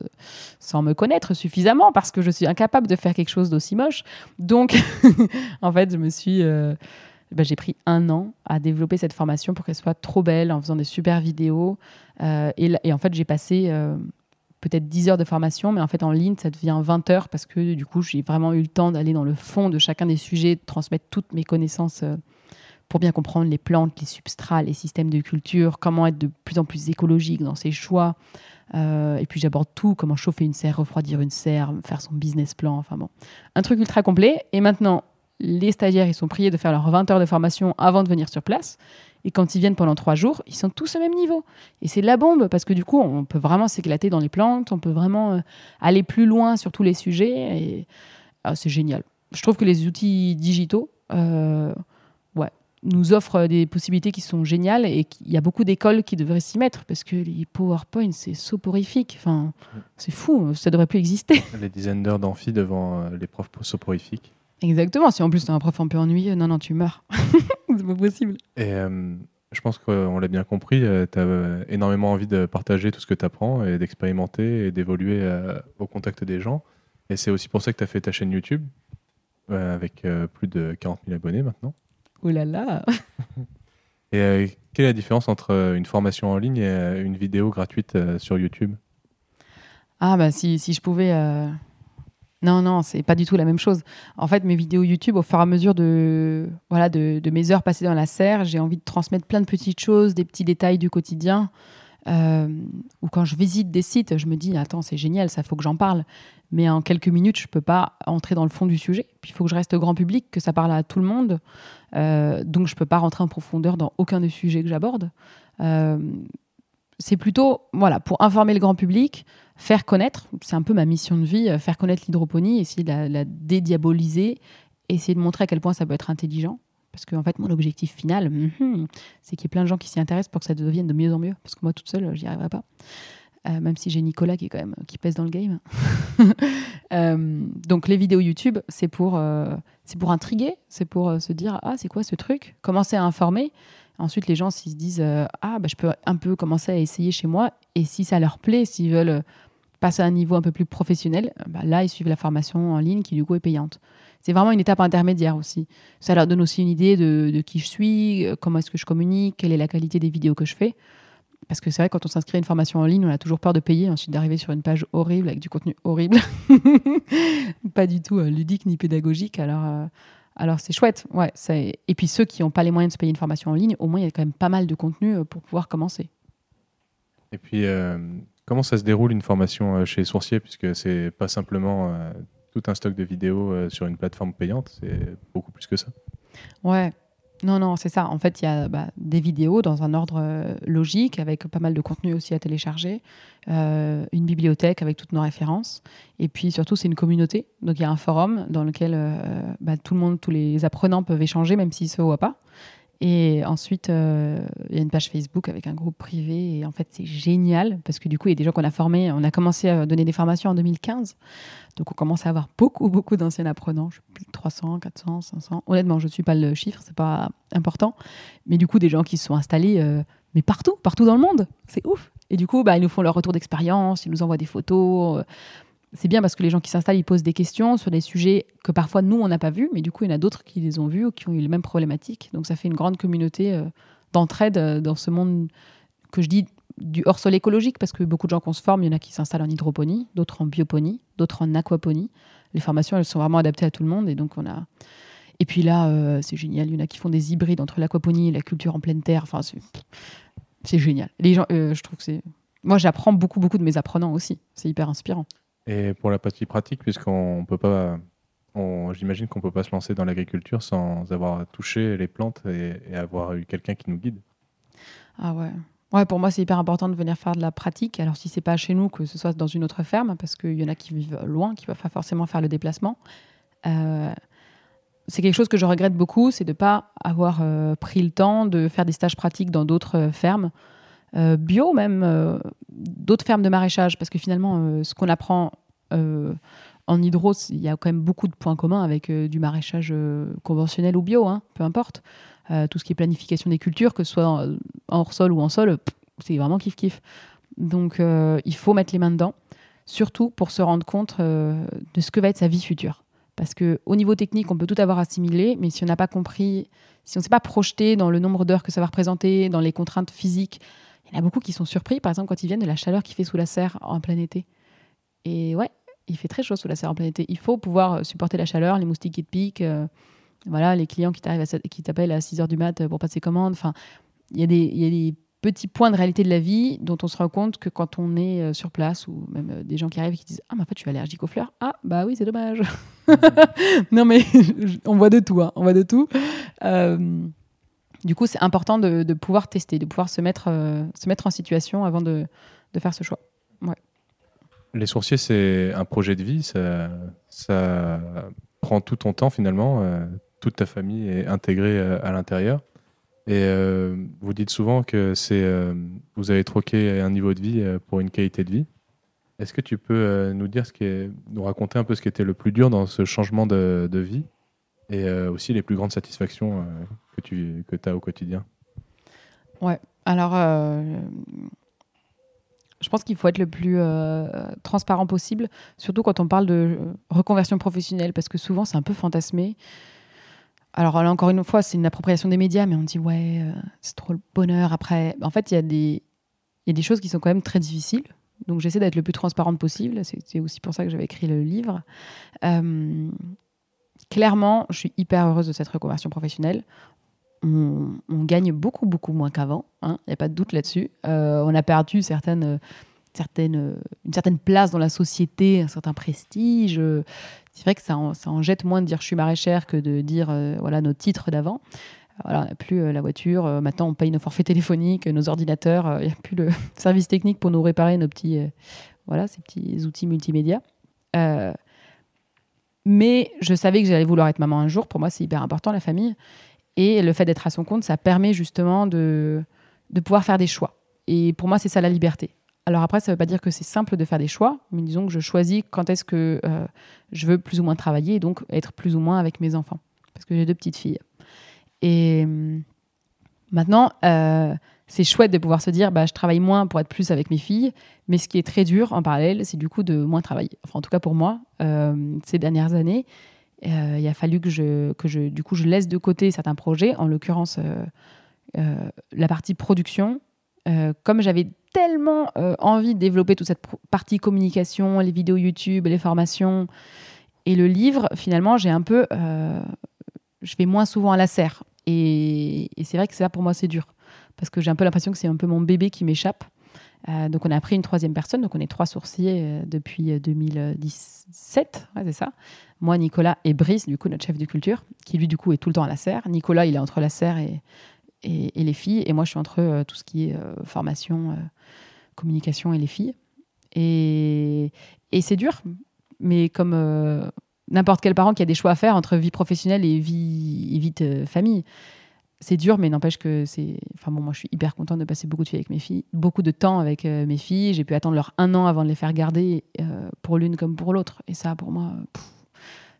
sans me connaître suffisamment, parce que je suis incapable de faire quelque chose d'aussi moche. Donc, en fait, je me suis... Bah, j'ai pris un an à développer cette formation pour qu'elle soit trop belle en faisant des super vidéos. et, et, en fait, j'ai passé peut-être 10 heures de formation, mais en fait en ligne, ça devient 20 heures parce que du coup, j'ai vraiment eu le temps d'aller dans le fond de chacun des sujets, de transmettre toutes mes connaissances euh, pour bien comprendre les plantes, les substrats, les systèmes de culture, comment être de plus en plus écologique dans ses choix. Euh, et puis j'aborde tout, comment chauffer une serre, refroidir une serre, faire son business plan, enfin bon. Un truc ultra complet. Et maintenant, les stagiaires, ils sont priés de faire leurs 20 heures de formation avant de venir sur place. Et quand ils viennent pendant trois jours, ils sont tous au même niveau. Et c'est la bombe, parce que du coup, on peut vraiment s'éclater dans les plantes, on peut vraiment euh, aller plus loin sur tous les sujets. Et ah, c'est génial. Je trouve que les outils digitaux euh, ouais, nous offrent des possibilités qui sont géniales et il y a beaucoup d'écoles qui devraient s'y mettre, parce que les PowerPoint, c'est soporifique. Enfin, c'est fou, ça devrait plus exister. Les dizaines d'heures d'amphi devant euh, les profs soporifiques. Exactement. Si en plus tu un prof un peu ennuyeux, non, non, tu meurs. c'est pas possible. Et euh, je pense qu'on l'a bien compris, euh, tu as euh, énormément envie de partager tout ce que tu apprends et d'expérimenter et d'évoluer au contact des gens. Et c'est aussi pour ça que tu as fait ta chaîne YouTube avec plus de 40 000 abonnés maintenant. Ouh là là Et quelle est la différence entre une formation en ligne et une vidéo gratuite sur YouTube? Ah bah si, si je pouvais non, non, c'est pas du tout la même chose. En fait, mes vidéos YouTube, au fur et à mesure de, voilà, de, mes heures passées dans la serre, j'ai envie de transmettre plein de petites choses, des petits détails du quotidien. Euh, ou quand je visite des sites, je me dis attends, c'est génial, ça faut que j'en parle. Mais en quelques minutes, je peux pas entrer dans le fond du sujet. Puis il faut que je reste grand public, que ça parle à tout le monde. Euh, donc je peux pas rentrer en profondeur dans aucun des sujets que j'aborde. Euh, c'est plutôt voilà pour informer le grand public, faire connaître, c'est un peu ma mission de vie, euh, faire connaître l'hydroponie, essayer de la, dédiaboliser, essayer de montrer à quel point ça peut être intelligent. Parce que en fait, mon objectif final, mhm, c'est qu'il y ait plein de gens qui s'y intéressent pour que ça devienne de mieux en mieux. Parce que moi, toute seule, j'y arriverai pas. Euh, même si j'ai Nicolas qui quand même qui pèse dans le game. Euh, donc les vidéos YouTube, c'est pour c'est pour intriguer, c'est pour se dire ah c'est quoi ce truc, commencer à informer Ensuite, les gens, s'ils se disent euh, Ah, bah, je peux un peu commencer à essayer chez moi, et si ça leur plaît, s'ils veulent euh, passer à un niveau un peu plus professionnel, bah, là, ils suivent la formation en ligne qui, du coup, est payante. C'est vraiment une étape intermédiaire aussi. Ça leur donne aussi une idée de, qui je suis, euh, comment est-ce que je communique, quelle est la qualité des vidéos que je fais. Parce que c'est vrai, quand on s'inscrit à une formation en ligne, on a toujours peur de payer, ensuite d'arriver sur une page horrible avec du contenu horrible. pas du tout ludique ni pédagogique. Alors, alors c'est chouette, ouais. Et puis ceux qui n'ont pas les moyens de se payer une formation en ligne, au moins il y a quand même pas mal de contenu euh, pour pouvoir commencer. Et puis euh, comment ça se déroule une formation euh, chez Sourcier, puisque c'est pas simplement tout un stock de vidéos sur une plateforme payante, c'est beaucoup plus que ça. Ouais, non, non, c'est ça. En fait, il y a bah, des vidéos dans un ordre euh, logique, avec pas mal de contenu aussi à télécharger, euh, une bibliothèque avec toutes nos références, et puis surtout, c'est une communauté. Donc, il y a un forum dans lequel euh, bah, tout le monde, tous les apprenants peuvent échanger, même s'ils ne se voient pas. Et ensuite, il y a une page Facebook avec un groupe privé. Et en fait, c'est génial parce que du coup, il y a des gens qu'on a formés. On a commencé à donner des formations en 2015. Donc, on commence à avoir beaucoup, beaucoup d'anciens apprenants. Je sais plus 300, 400, 500. Honnêtement, je ne suis pas le chiffre, c'est pas important. Mais du coup, des gens qui se sont installés, euh, mais partout, partout dans le monde. C'est ouf. Et du coup, bah, ils nous font leur retour d'expérience, ils nous envoient des photos. Euh. C'est bien parce que les gens qui s'installent, ils posent des questions sur des sujets que parfois nous, on n'a pas vus, mais du coup, il y en a d'autres qui les ont vus ou qui ont eu les mêmes problématiques. Donc, ça fait une grande communauté euh, d'entraide dans ce monde que je dis du hors-sol écologique, parce que beaucoup de gens qu'on se forme, il y en a qui s'installent en hydroponie, d'autres en bioponie, d'autres en aquaponie. Les formations, elles sont vraiment adaptées à tout le monde. Et donc, on a. Et puis là, euh, c'est génial. Il y en a qui font des hybrides entre l'aquaponie et la culture en pleine terre. Enfin, c'est génial. Les gens, euh, je trouve que c'est. Moi, j'apprends beaucoup, beaucoup de mes apprenants aussi. C'est hyper inspirant. Et pour la partie pratique, puisqu'on peut pas. J'imagine qu'on peut pas se lancer dans l'agriculture sans avoir touché les plantes et, avoir eu quelqu'un qui nous guide. Ah ouais. Ouais, pour moi, c'est hyper important de venir faire de la pratique. Alors, si c'est pas chez nous, que ce soit dans une autre ferme, parce qu'il y en a qui vivent loin, qui ne peuvent pas forcément faire le déplacement. Euh, c'est quelque chose que je regrette beaucoup, c'est de ne pas avoir euh, pris le temps de faire des stages pratiques dans d'autres euh, fermes, bio même, d'autres fermes de maraîchage, parce que finalement, ce qu'on apprend en hydro, il y a quand même beaucoup de points communs avec du maraîchage conventionnel ou bio, hein, peu importe. Euh, tout ce qui est planification des cultures, que ce soit en, hors sol ou en sol, c'est vraiment kiff kiff. Donc euh, il faut mettre les mains dedans, surtout pour se rendre compte euh, de ce que va être sa vie future. Parce que au niveau technique, on peut tout avoir assimilé, mais si on n'a pas compris, si on ne s'est pas projeté dans le nombre d'heures que ça va représenter, dans les contraintes physiques, il y en a beaucoup qui sont surpris, par exemple, quand ils viennent de la chaleur qu'il fait sous la serre en plein été. Et ouais, il fait très chaud sous la serre en plein été. Il faut pouvoir supporter la chaleur, les moustiques qui te piquent, voilà, les clients qui t'appellent à 6 heures du mat pour passer commande. Enfin, il y, a des, petits points de réalité de la vie dont on se rend compte que quand on est euh, sur place ou même euh, des gens qui arrivent et qui disent Ah, mais en fait, je suis allergique aux fleurs. Ah, bah oui, c'est dommage. non, mais on voit de tout. Hein, on voit de tout. Euh, du coup, c'est important de, pouvoir tester, de pouvoir se mettre, se mettre en situation avant de, faire ce choix. Les sourciers, c'est un projet de vie. Ça, ça prend tout ton temps finalement toute ta famille est intégrée euh, à l'intérieur. Et euh, vous dites souvent que c'est euh, vous avez troqué un niveau de vie pour une qualité de vie. Est-ce que tu peux nous dire ce qui nous raconter un peu ce qui était le plus dur dans ce changement de vie? Et aussi les plus grandes satisfactions que tu que as au quotidien Ouais. Alors, je pense qu'il faut être le plus transparent possible, surtout quand on parle de reconversion professionnelle, parce que souvent c'est un peu fantasmé. Alors là, encore une fois, c'est une appropriation des médias, mais on dit ouais, euh, c'est trop le bonheur. Après, en fait, il y, a des, y a des choses qui sont quand même très difficiles. Donc j'essaie d'être le plus transparente possible. C'est aussi pour ça que j'avais écrit le livre. Euh, clairement, je suis hyper heureuse de cette reconversion professionnelle. On, gagne beaucoup, beaucoup moins qu'avant. Hein. Il n'y a pas de doute là-dessus. Euh, on a perdu certaines certaine, une certaine place dans la société, un certain prestige. C'est vrai que ça en, ça en, jette moins de dire je suis maraîchère que de dire euh, voilà nos titres d'avant. Voilà, on n'a plus euh, la voiture. Maintenant, on paye nos forfaits téléphoniques, nos ordinateurs. Il n'y a plus le service technique pour nous réparer nos petits, voilà, ces petits outils multimédia. Mais je savais que j'allais vouloir être maman un jour. Pour moi, c'est hyper important, la famille. Et le fait d'être à son compte, ça permet justement de, de pouvoir faire des choix. Et pour moi, c'est ça la liberté. Alors après, ça ne veut pas dire que c'est simple de faire des choix, mais disons que je choisis quand est-ce que euh, je veux plus ou moins travailler et donc être plus ou moins avec mes enfants. Parce que j'ai deux petites filles. Et, Maintenant, euh, c'est chouette de pouvoir se dire, bah, je travaille moins pour être plus avec mes filles, mais ce qui est très dur en parallèle, c'est du coup de moins travailler. Enfin, en tout cas pour moi, euh, ces dernières années, euh, il a fallu que je, que je, du coup, je laisse de côté certains projets, en l'occurrence la partie production. comme j'avais tellement envie de développer toute cette partie communication, les vidéos YouTube, les formations et le livre, finalement, j'ai un peu, je vais moins souvent à la serre. Et, c'est vrai que ça, pour moi, c'est dur. Parce que j'ai un peu l'impression que c'est un peu mon bébé qui m'échappe. Euh, donc, on a pris une troisième personne. Donc, on est trois sourciers euh, depuis 2017. Euh, c'est ça. Moi, Nicolas et Brice, du coup, notre chef de culture, qui lui, du coup, est tout le temps à la serre. Nicolas, il est entre la serre et, et, les filles. Et moi, je suis entre tout ce qui est formation, communication et les filles. Et, et c'est dur. Mais comme n'importe quel parent qui a des choix à faire entre vie professionnelle et vie, vie de famille. C'est dur, mais n'empêche que c'est. Enfin bon, moi je suis hyper contente de passer beaucoup de, avec mes filles, beaucoup de temps avec euh, mes filles. J'ai pu attendre leur un an avant de les faire garder euh, pour l'une comme pour l'autre. Et ça, pour moi,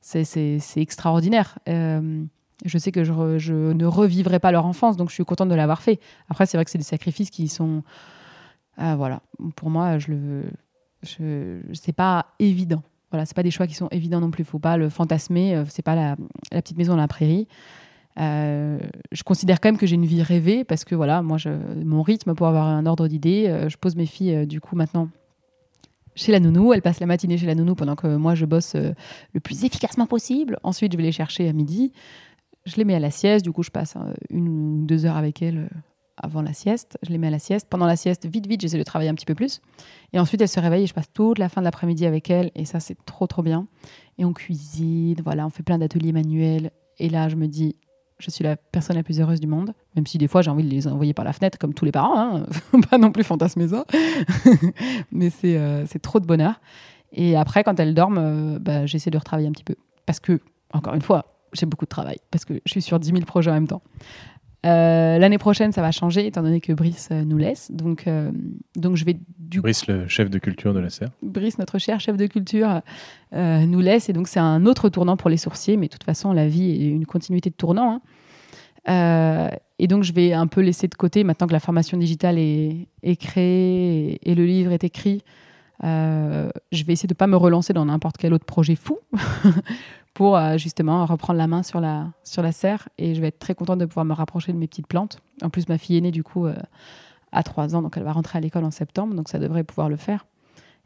c'est extraordinaire. Euh, je sais que je, ne revivrai pas leur enfance, donc je suis contente de l'avoir fait. Après, c'est vrai que c'est des sacrifices qui sont. voilà. Pour moi, je le. Je, c'est pas évident. Voilà, c'est pas des choix qui sont évidents non plus. Faut pas le fantasmer. Euh, c'est pas la, petite maison dans la prairie. Euh, je considère quand même que j'ai une vie rêvée parce que voilà, moi, mon rythme pour avoir un ordre d'idées, euh, je pose mes filles du coup maintenant chez la nounou. Elles passent la matinée chez la nounou pendant que moi je bosse le plus efficacement possible. Ensuite, je vais les chercher à midi. Je les mets à la sieste. Du coup, je passe une ou deux heures avec elles avant la sieste. Je les mets à la sieste. Pendant la sieste, vite, vite, j'essaie de travailler un petit peu plus. Et ensuite, elles se réveillent et je passe toute la fin de l'après-midi avec elles. Et ça, c'est trop, trop bien. Et on cuisine, voilà, on fait plein d'ateliers manuels. Et là, je me dis, je suis la personne la plus heureuse du monde. Même si des fois, j'ai envie de les envoyer par la fenêtre, comme tous les parents. Hein. Pas non plus fantasmer ça. Mais euh, c'est trop de bonheur. Et après, quand elles dorment, euh, bah, j'essaie de retravailler un petit peu. Parce que, encore une fois, j'ai beaucoup de travail. Parce que je suis sur 10 000 projets en même temps. Euh, l'année prochaine, ça va changer, étant donné que Brice euh, nous laisse. Donc, euh, donc je vais du Brice, le chef de culture de la serre. Brice, notre cher chef de culture, nous laisse. Et donc, c'est un autre tournant pour les sourciers. Mais de toute façon, la vie est une continuité de tournant. Hein. et donc, je vais un peu laisser de côté, maintenant que la formation digitale est, est créée et, le livre est écrit, je vais essayer de ne pas me relancer dans n'importe quel autre projet fou pour euh, justement reprendre la main sur la, sur la serre. Et je vais être très contente de pouvoir me rapprocher de mes petites plantes. En plus, ma fille aînée, du coup, euh, a trois ans, donc elle va rentrer à l'école en septembre, donc ça devrait pouvoir le faire.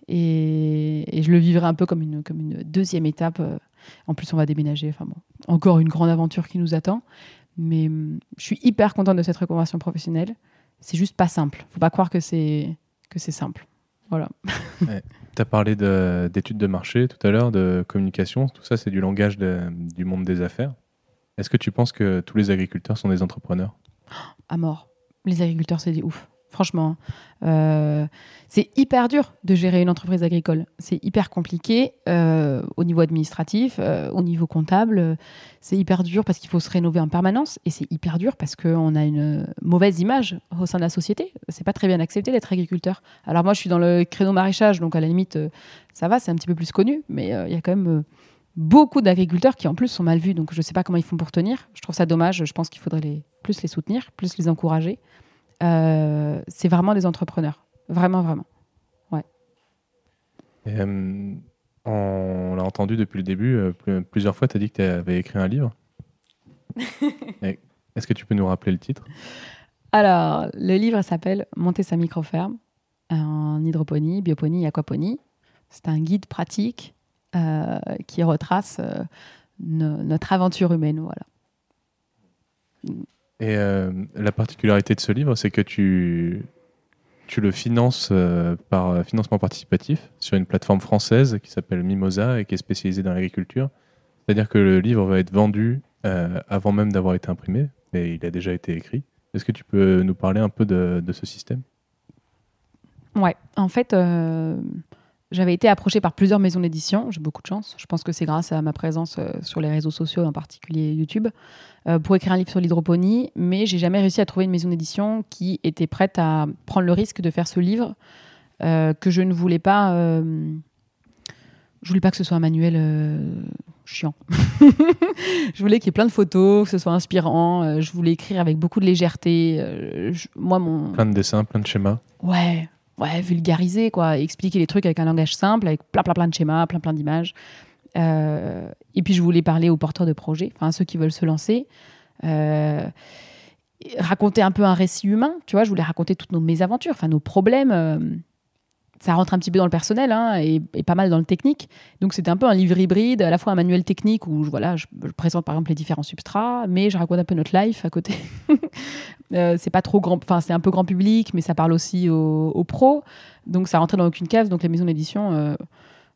Et, je le vivrai un peu comme une, comme une deuxième étape. Euh. En plus, on va déménager. Enfin bon, encore une grande aventure qui nous attend. Mais hum, je suis hyper contente de cette reconversion professionnelle. C'est juste pas simple. Faut pas croire que c'est que c'est simple. Voilà. Tu as parlé d'études de, marché tout à l'heure, de communication. Tout ça, c'est du langage du monde des affaires. Est-ce que tu penses que tous les agriculteurs sont des entrepreneurs? À mort. Les agriculteurs, c'est des ouf. Franchement, euh, c'est hyper dur de gérer une entreprise agricole. C'est hyper compliqué euh, au niveau administratif, euh, au niveau comptable. C'est hyper dur parce qu'il faut se rénover en permanence. Et c'est hyper dur parce qu'on a une mauvaise image au sein de la société. C'est pas très bien accepté d'être agriculteur. Alors moi, je suis dans le créneau maraîchage, donc à la limite, ça va, c'est un petit peu plus connu. Mais il y a quand même beaucoup d'agriculteurs qui en plus sont mal vus. Donc je ne sais pas comment ils font pour tenir. Je trouve ça dommage. Je pense qu'il faudrait plus les soutenir, plus les encourager. Euh, c'est vraiment des entrepreneurs. Vraiment, vraiment. Ouais. Euh, on l'a entendu depuis le début, euh, plusieurs fois, tu as dit que tu avais écrit un livre. Est-ce que tu peux nous rappeler le titre? Alors, le livre s'appelle Monter sa micro-ferme en hydroponie, bioponie et aquaponie. C'est un guide pratique qui retrace notre aventure humaine. Voilà. Et euh, la particularité de ce livre, c'est que tu, tu le finances euh, par euh, financement participatif sur une plateforme française qui s'appelle Mimosa et qui est spécialisée dans l'agriculture. C'est-à-dire que le livre va être vendu avant même d'avoir été imprimé, mais il a déjà été écrit. Est-ce que tu peux nous parler un peu de, de ce système? Ouais, en fait, j'avais été approchée par plusieurs maisons d'édition, j'ai beaucoup de chance. Je pense que c'est grâce à ma présence euh, sur les réseaux sociaux, en particulier YouTube, euh, pour écrire un livre sur l'hydroponie, mais j'ai jamais réussi à trouver une maison d'édition qui était prête à prendre le risque de faire ce livre euh, que je ne voulais pas. je voulais pas que ce soit un manuel. chiant. je voulais qu'il y ait plein de photos, que ce soit inspirant. je voulais écrire avec beaucoup de légèreté. je- moi, mon. Plein de dessins, plein de schémas. Ouais, ouais, vulgariser, quoi. Expliquer les trucs avec un langage simple, avec plein, plein, plein de schémas, plein, plein d'images. Euh, et puis, je voulais parler aux porteurs de projets, enfin, ceux qui veulent se lancer. Euh, raconter un peu un récit humain, tu vois. Je voulais raconter toutes nos mésaventures, enfin, nos problèmes. Ça rentre un petit peu dans le personnel hein, et, pas mal dans le technique. Donc, c'était un peu un livre hybride, à la fois un manuel technique où je, présente par exemple les différents substrats, mais je raconte un peu notre life à côté. Euh, c'est pas trop grand, enfin c'est un peu grand public, mais ça parle aussi aux, aux pros. Donc ça rentrait dans aucune case. Donc les maisons d'édition, euh,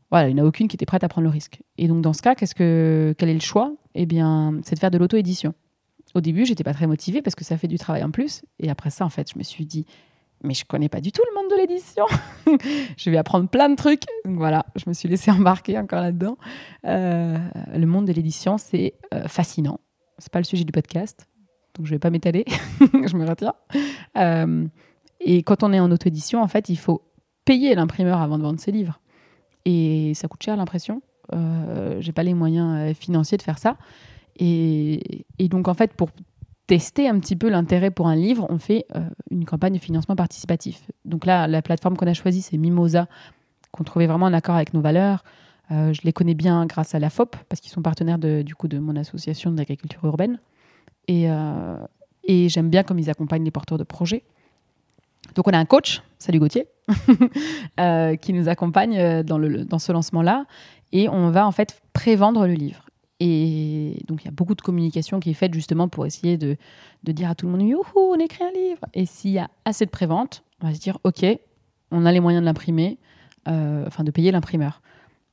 voilà, il n'y en a aucune qui était prête à prendre le risque. Et donc dans ce cas, qu'est-ce que, quel est le choix? Eh bien, c'est de faire de l'auto-édition. Au début, j'étais pas très motivée parce que ça fait du travail en plus. Et après ça, en fait, je me suis dit, mais je connais pas du tout le monde de l'édition. je vais apprendre plein de trucs. Donc voilà, je me suis laissée embarquer encore là-dedans. Euh, le monde de l'édition, c'est euh, fascinant. C'est pas le sujet du podcast, donc je vais pas m'étaler. je me retiens. Euh, et quand on est en auto-édition, en fait, il faut payer l'imprimeur avant de vendre ses livres. Et ça coûte cher l'impression. Euh, J'ai pas les moyens financiers de faire ça. Et donc, en fait, pour tester un petit peu l'intérêt pour un livre, on fait euh, une campagne de financement participatif. Donc là, la plateforme qu'on a choisie, c'est Mimosa, qu'on trouvait vraiment en accord avec nos valeurs. Euh, je les connais bien grâce à la FOP, parce qu'ils sont partenaires de, du coup de mon association d'agriculture urbaine. Et, euh, et j'aime bien comme ils accompagnent les porteurs de projets. Donc on a un coach, salut Gauthier, qui nous accompagne dans, dans ce lancement-là. Et on va en fait prévendre le livre. Et donc il y a beaucoup de communication qui est faite justement pour essayer de, dire à tout le monde, youhou, on écrit un livre. Et s'il y a assez de prévente, on va se dire, ok, on a les moyens de l'imprimer, euh, enfin de payer l'imprimeur.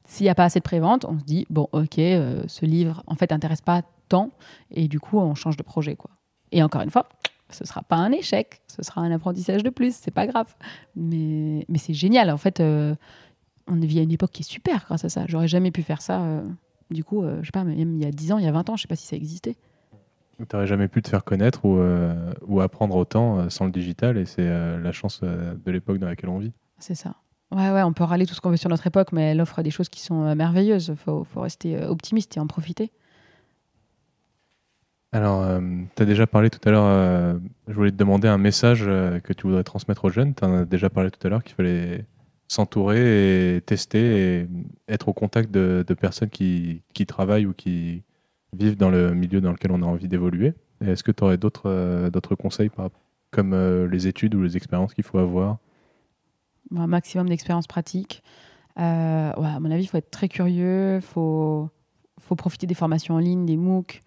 S'il n'y a pas assez de prévente, on se dit, bon, ok, euh, ce livre, en fait, n'intéresse pas tant, et du coup, on change de projet, quoi. Et encore une fois, ce sera pas un échec, ce sera un apprentissage de plus, c'est pas grave. Mais, mais c'est génial, en fait, euh, on vit à une époque qui est super grâce à ça. J'aurais jamais pu faire ça, du coup, euh, je sais pas, même il y a 10 ans, il y a 20 ans, je sais pas si ça existait. T'aurais jamais pu te faire connaître ou, euh, ou apprendre autant euh, sans le digital et c'est euh, la chance euh, de l'époque dans laquelle on vit. C'est ça. Ouais, ouais, on peut râler tout ce qu'on veut sur notre époque, mais elle offre des choses qui sont merveilleuses. Faut, faut rester optimiste et en profiter. Alors, tu as déjà parlé tout à l'heure, je voulais te demander un message que tu voudrais transmettre aux jeunes. Tu en as déjà parlé tout à l'heure qu'il fallait s'entourer et tester et être au contact de, de personnes qui, qui travaillent ou qui vivent dans le milieu dans lequel on a envie d'évoluer. Est-ce que tu aurais d'autres euh, d'autres conseils par- comme euh, les études ou les expériences qu'il faut avoir? Un maximum d'expérience pratique. Euh, ouais, à mon avis, il faut être très curieux, il faut, faut profiter des formations en ligne, des MOOC,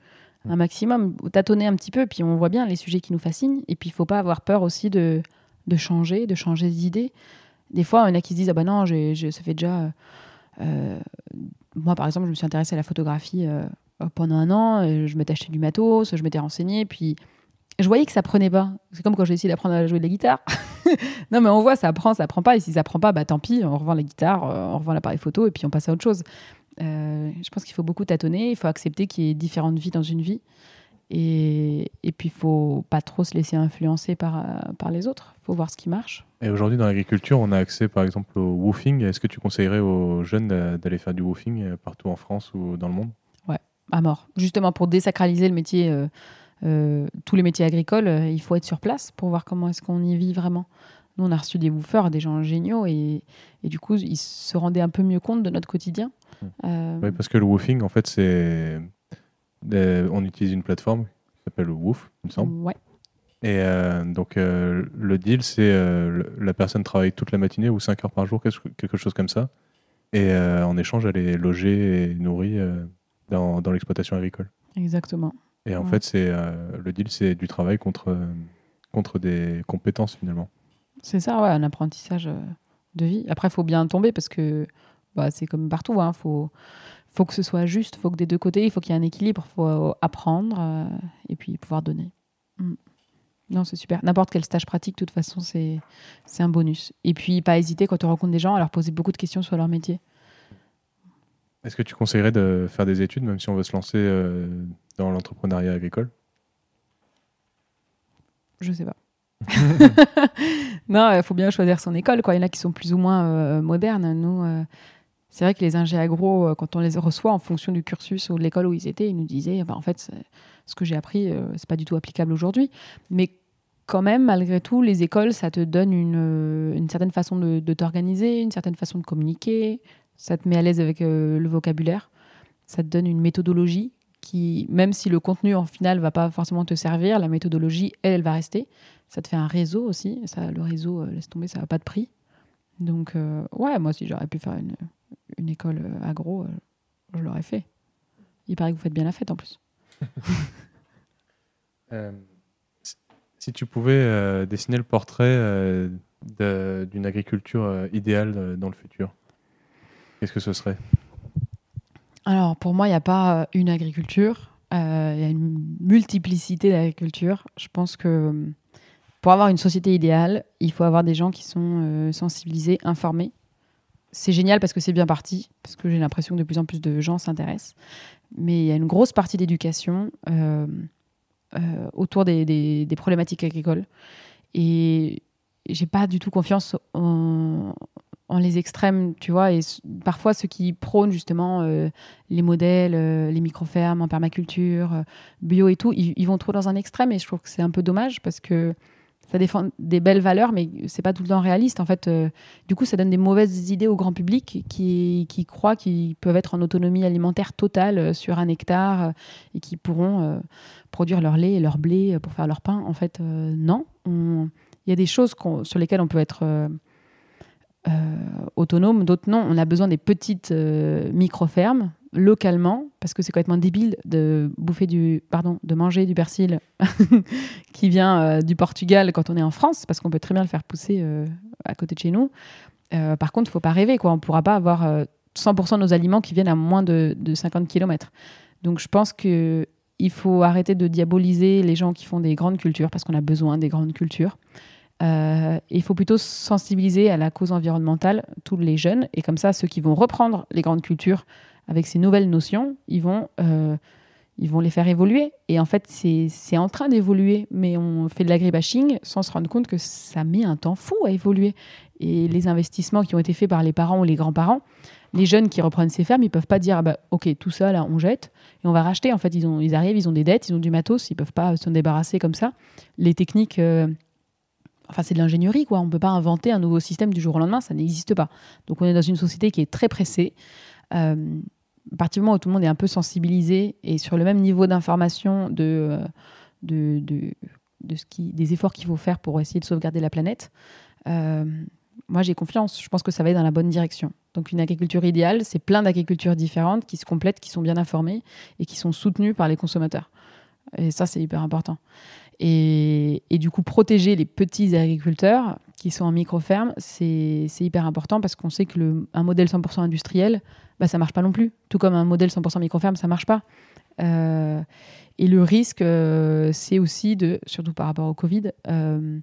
un maximum, tâtonner un petit peu, puis on voit bien les sujets qui nous fascinent, et puis il faut pas avoir peur aussi de, de changer, de changer d'idée. Des fois, il y en a qui se disent, ah bah non, ça fait déjà... euh, moi, par exemple, je me suis intéressée à la photographie euh, pendant un an, je m'étais acheté du matos, je m'étais renseignée, puis je voyais que ça prenait pas. C'est comme quand j'ai essayé d'apprendre à jouer de la guitare. non, mais on voit, ça apprend, ça apprend pas. Et si ça apprend pas, bah tant pis, on revend la guitare, euh, on revend l'appareil photo et puis on passe à autre chose. Euh, je pense qu'il faut beaucoup tâtonner. Il faut accepter qu'il y ait différentes vies dans une vie. Et, et puis, il faut pas trop se laisser influencer par, euh, par les autres. Il faut voir ce qui marche. Et aujourd'hui, dans l'agriculture, on a accès par exemple au woofing. Est-ce que tu conseillerais aux jeunes d'a- d'aller faire du woofing euh, partout en France ou dans le monde? À mort. Justement, pour désacraliser le métier, euh, euh, tous les métiers agricoles, euh, il faut être sur place pour voir comment est-ce qu'on y vit vraiment. Nous, on a reçu des woofers, des gens géniaux, et, et du coup, ils se rendaient un peu mieux compte de notre quotidien. Mm. Euh, Oui, parce que le woofing, en fait, c'est. Des- On utilise une plateforme qui s'appelle le Woof, il me semble. ouais. Et euh, donc, euh, le deal, c'est euh, la personne travaille toute la matinée ou 5 heures par jour, quelque chose comme ça. Et euh, en échange, elle est logée et nourrie euh, dans, dans l'exploitation agricole. Exactement. Et en Ouais. fait, c'est euh, le deal, c'est du travail contre, euh, contre des compétences finalement. C'est ça, ouais, un apprentissage euh, de vie. Après, il faut bien tomber parce que bah, c'est comme partout. Il faut, faut que ce soit juste, il faut que des deux côtés, il faut qu'il y ait un équilibre, il faut apprendre euh, et puis pouvoir donner. Mm. Non, c'est super. N'importe quel stage pratique, de toute façon, c'est un bonus. Et puis, pas hésiter quand on rencontre des gens à leur poser beaucoup de questions sur leur métier. Est-ce que tu conseillerais de faire des études, même si on veut se lancer euh, dans l'entrepreneuriat agricole? Je sais pas. non, il faut bien choisir son école. Quoi. Il y en a qui sont plus ou moins euh, modernes. Nous, euh, c'est vrai que les ingés euh, quand on les reçoit en fonction du cursus ou de l'école où ils étaient, ils nous disaient, bah, en fait, ce que j'ai appris, euh, c'est pas du tout applicable aujourd'hui. Mais quand même, malgré tout, les écoles, ça te donne une, euh, certaine façon de, de t'organiser, une certaine façon de communiquer, ça te met à l'aise avec le vocabulaire, ça te donne une méthodologie qui, même si le contenu en final va pas forcément te servir, la méthodologie, elle, elle va rester. Ça te fait un réseau aussi. Ça, le réseau, laisse tomber, ça n'a pas de prix. Donc, ouais, moi, si j'aurais pu faire une, une école euh, agro, euh, je l'aurais fait. Il paraît que vous faites bien la fête en plus. Euh, si tu pouvais dessiner le portrait d'une agriculture idéale dans le futur, qu'est-ce que ce serait? Alors, pour moi, il n'y a pas une agriculture. Il y a une multiplicité d'agricultures. Je pense que pour avoir une société idéale, il faut avoir des gens qui sont sensibilisés, informés, c'est génial parce que c'est bien parti, parce que j'ai l'impression que de plus en plus de gens s'intéressent. Mais il y a une grosse partie d'éducation euh, euh, autour des, problématiques agricoles. Et j'ai pas du tout confiance en, les extrêmes, tu vois. Et parfois, ceux qui prônent justement euh, les modèles, les micro-fermes en permaculture, bio et tout, ils, ils, vont trop dans un extrême. Et je trouve que c'est un peu dommage parce que ça défend des belles valeurs, mais c'est pas tout le temps réaliste. En fait, euh, du coup, ça donne des mauvaises idées au grand public qui, qui croient qu'ils peuvent être en autonomie alimentaire totale euh, sur un hectare euh, et qui pourront produire leur lait et leur blé pour faire leur pain. En fait, non. Il y a des choses sur lesquelles on peut être autonome, d'autres non. On a besoin des petites micro-fermes localement, parce que c'est complètement débile de bouffer du, pardon, de manger du persil qui vient euh, du Portugal quand on est en France, parce qu'on peut très bien le faire pousser euh, à côté de chez nous. Euh, par contre, il faut pas rêver, quoi. On pourra pas avoir 100% de nos aliments qui viennent à moins de, 50 km. Donc, je pense que il faut arrêter de diaboliser les gens qui font des grandes cultures, parce qu'on a besoin des grandes cultures. il faut plutôt sensibiliser à la cause environnementale tous les jeunes, et comme ça, ceux qui vont reprendre les grandes cultures avec ces nouvelles notions, ils vont, euh, ils vont les faire évoluer. Et en fait, c'est en train d'évoluer, mais on fait de l'agribashing sans se rendre compte que ça met un temps fou à évoluer. Et les investissements qui ont été faits par les parents ou les grands-parents, les jeunes qui reprennent ces fermes, ils peuvent pas dire ah bah, ok tout ça on jette et on va racheter. En fait, ils, ont, ils arrivent, ils ont des dettes, ils ont du matos, ils peuvent pas s'en débarrasser comme ça. Les techniques euh, enfin c'est de l'ingénierie quoi on peut pas inventer un nouveau système du jour au lendemain ça n'existe pas donc on est dans une société qui est très pressée euh, à partir du moment où tout le monde est un peu sensibilisé et sur le même niveau d'information de, euh, de, de, ce qui, des efforts qu'il faut faire pour essayer de sauvegarder la planète, euh, moi j'ai confiance. Je pense que ça va aller dans la bonne direction. Donc une agriculture idéale, c'est plein d'agricultures différentes qui se complètent, qui sont bien informées et qui sont soutenues par les consommateurs. Et ça, c'est hyper important. Et, et, du coup, protéger les petits agriculteurs qui sont en micro-ferme, c'est hyper important parce qu'on sait que un modèle 100% industriel, bah, ça marche pas non plus. Tout comme un modèle 100% micro-ferme, ça marche pas. Euh, et le risque, euh, c'est aussi de, surtout par rapport au Covid, euh,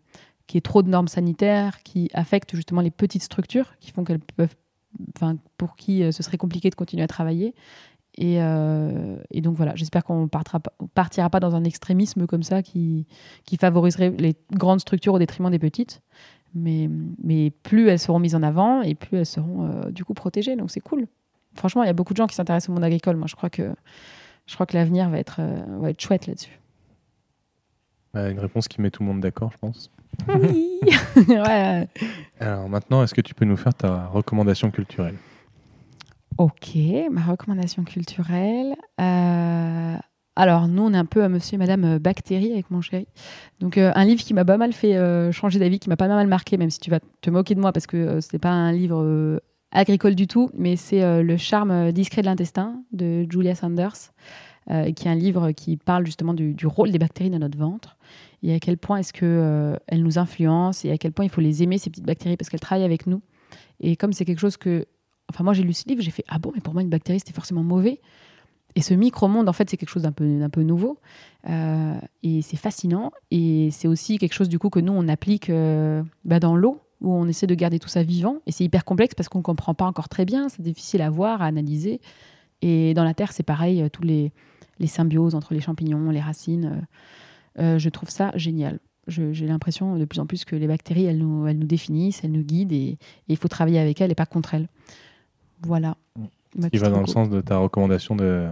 qu'il y ait trop de normes sanitaires qui affectent justement les petites structures, qui font qu'elles peuvent, enfin, pour qui ce serait compliqué de continuer à travailler. Et, et donc voilà, j'espère qu'on ne partira pas dans un extrémisme comme ça qui, qui favoriserait les grandes structures au détriment des petites. Mais, mais plus elles seront mises en avant et plus elles seront du coup protégées. Donc c'est cool franchement, il y a beaucoup de gens qui s'intéressent au monde agricole. Moi, je crois que, je crois que l'avenir va être, euh, va être chouette là-dessus. une réponse qui met tout le monde d'accord, je pense. Oui Alors maintenant, est-ce que tu peux nous faire ta recommandation culturelle? Ok, ma recommandation culturelle. Euh, alors, nous, on est un peu monsieur et madame bactérie avec mon chéri. Donc, euh, un livre qui m'a pas mal fait changer d'avis, qui m'a pas mal marqué, même si tu vas te moquer de moi parce que ce n'est pas un livre agricole du tout, mais c'est euh, Le charme discret de l'intestin de Julia Sanders, euh, qui est un livre qui parle justement du, rôle des bactéries dans notre ventre et à quel point est-ce qu'elles euh, nous influencent et à quel point il faut les aimer, ces petites bactéries, parce qu'elles travaillent avec nous. Et comme c'est quelque chose que. Enfin, moi, j'ai lu ce livre, j'ai fait Ah bon, mais pour moi, une bactérie, c'était forcément mauvais. Et ce micro-monde, en fait, c'est quelque chose d'un peu, nouveau. et c'est fascinant. Et c'est aussi quelque chose, du coup, que nous, on applique bah, dans l'eau où on essaie de garder tout ça vivant. Et c'est hyper complexe parce qu'on ne comprend pas encore très bien, c'est difficile à voir, à analyser. Et dans la Terre, c'est pareil, euh, tous les, les, symbioses entre les champignons, les racines. Euh, euh, je trouve ça génial. J'ai l'impression de plus en plus que les bactéries, elles nous, elles nous définissent, elles nous guident et, il faut travailler avec elles et pas contre elles. Voilà. Ma Qui va dans le sens de ta recommandation de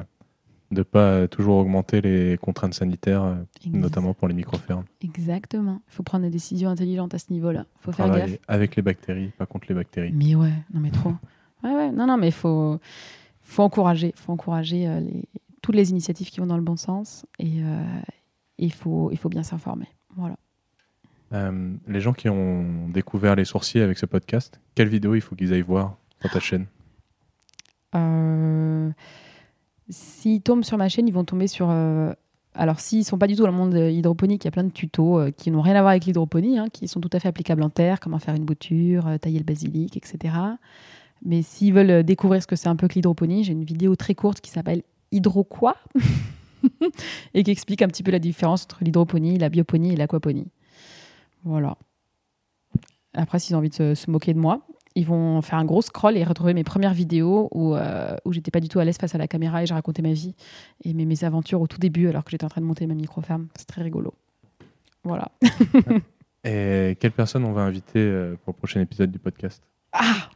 ne pas toujours augmenter les contraintes sanitaires, euh, notamment pour les micro-fermes. Exactement. Il faut prendre des décisions intelligentes à ce niveau-là. Il faut faire gaffe. Avec les bactéries, pas contre les bactéries. Mais ouais, non mais trop. Ouais, ouais, non, non, mais il faut, faut encourager, faut encourager euh, les, toutes les initiatives qui vont dans le bon sens et euh, il faut, il faut bien s'informer. Voilà. Euh, les gens qui ont découvert les sourciers avec ce podcast, quelle vidéo il faut qu'ils aillent voir sur ta chaîne? Euh, S'ils tombent sur ma chaîne, ils vont tomber sur. euh, alors, s'ils sont pas du tout dans le monde euh, hydroponique, il y a plein de tutos euh, qui n'ont rien à voir avec l'hydroponie, hein, qui sont tout à fait applicables en terre, comment faire une bouture, euh, tailler le basilic, etc. Mais s'ils veulent euh, découvrir ce que c'est un peu que l'hydroponie, j'ai une vidéo très courte qui s'appelle Hydro quoi et qui explique un petit peu la différence entre l'hydroponie, la bioponie et l'aquaponie. Voilà. Après, s'ils ont envie de se moquer de moi, ils vont faire un gros scroll et retrouver mes premières vidéos où, euh, où j'étais pas du tout à l'aise face à la caméra et je racontais ma vie et mes, mes aventures au tout début alors que j'étais en train de monter ma micro-ferme. C'est très rigolo. Voilà. Et quelle personne on va inviter euh, pour le prochain épisode du podcast? Ah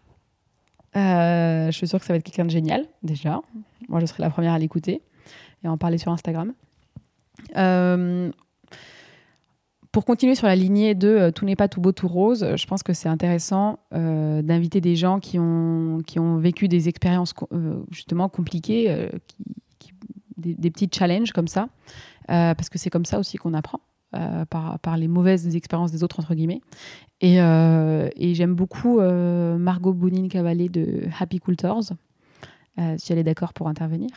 Euh, Je suis sûre que ça va être quelqu'un de génial, déjà. Moi, je serai la première à l'écouter et à en parler sur Instagram. Euh, pour continuer sur la lignée de euh, tout n'est pas tout beau, tout rose, je pense que c'est intéressant euh, d'inviter des gens qui ont, qui ont vécu des expériences euh, justement compliquées, des, des petits challenges comme ça, parce que c'est comme ça aussi qu'on apprend. par, par les mauvaises expériences des autres, entre guillemets. Et, j'aime beaucoup Margot Bounine-Cavalet de Happy Coulters, euh, si elle est d'accord pour intervenir,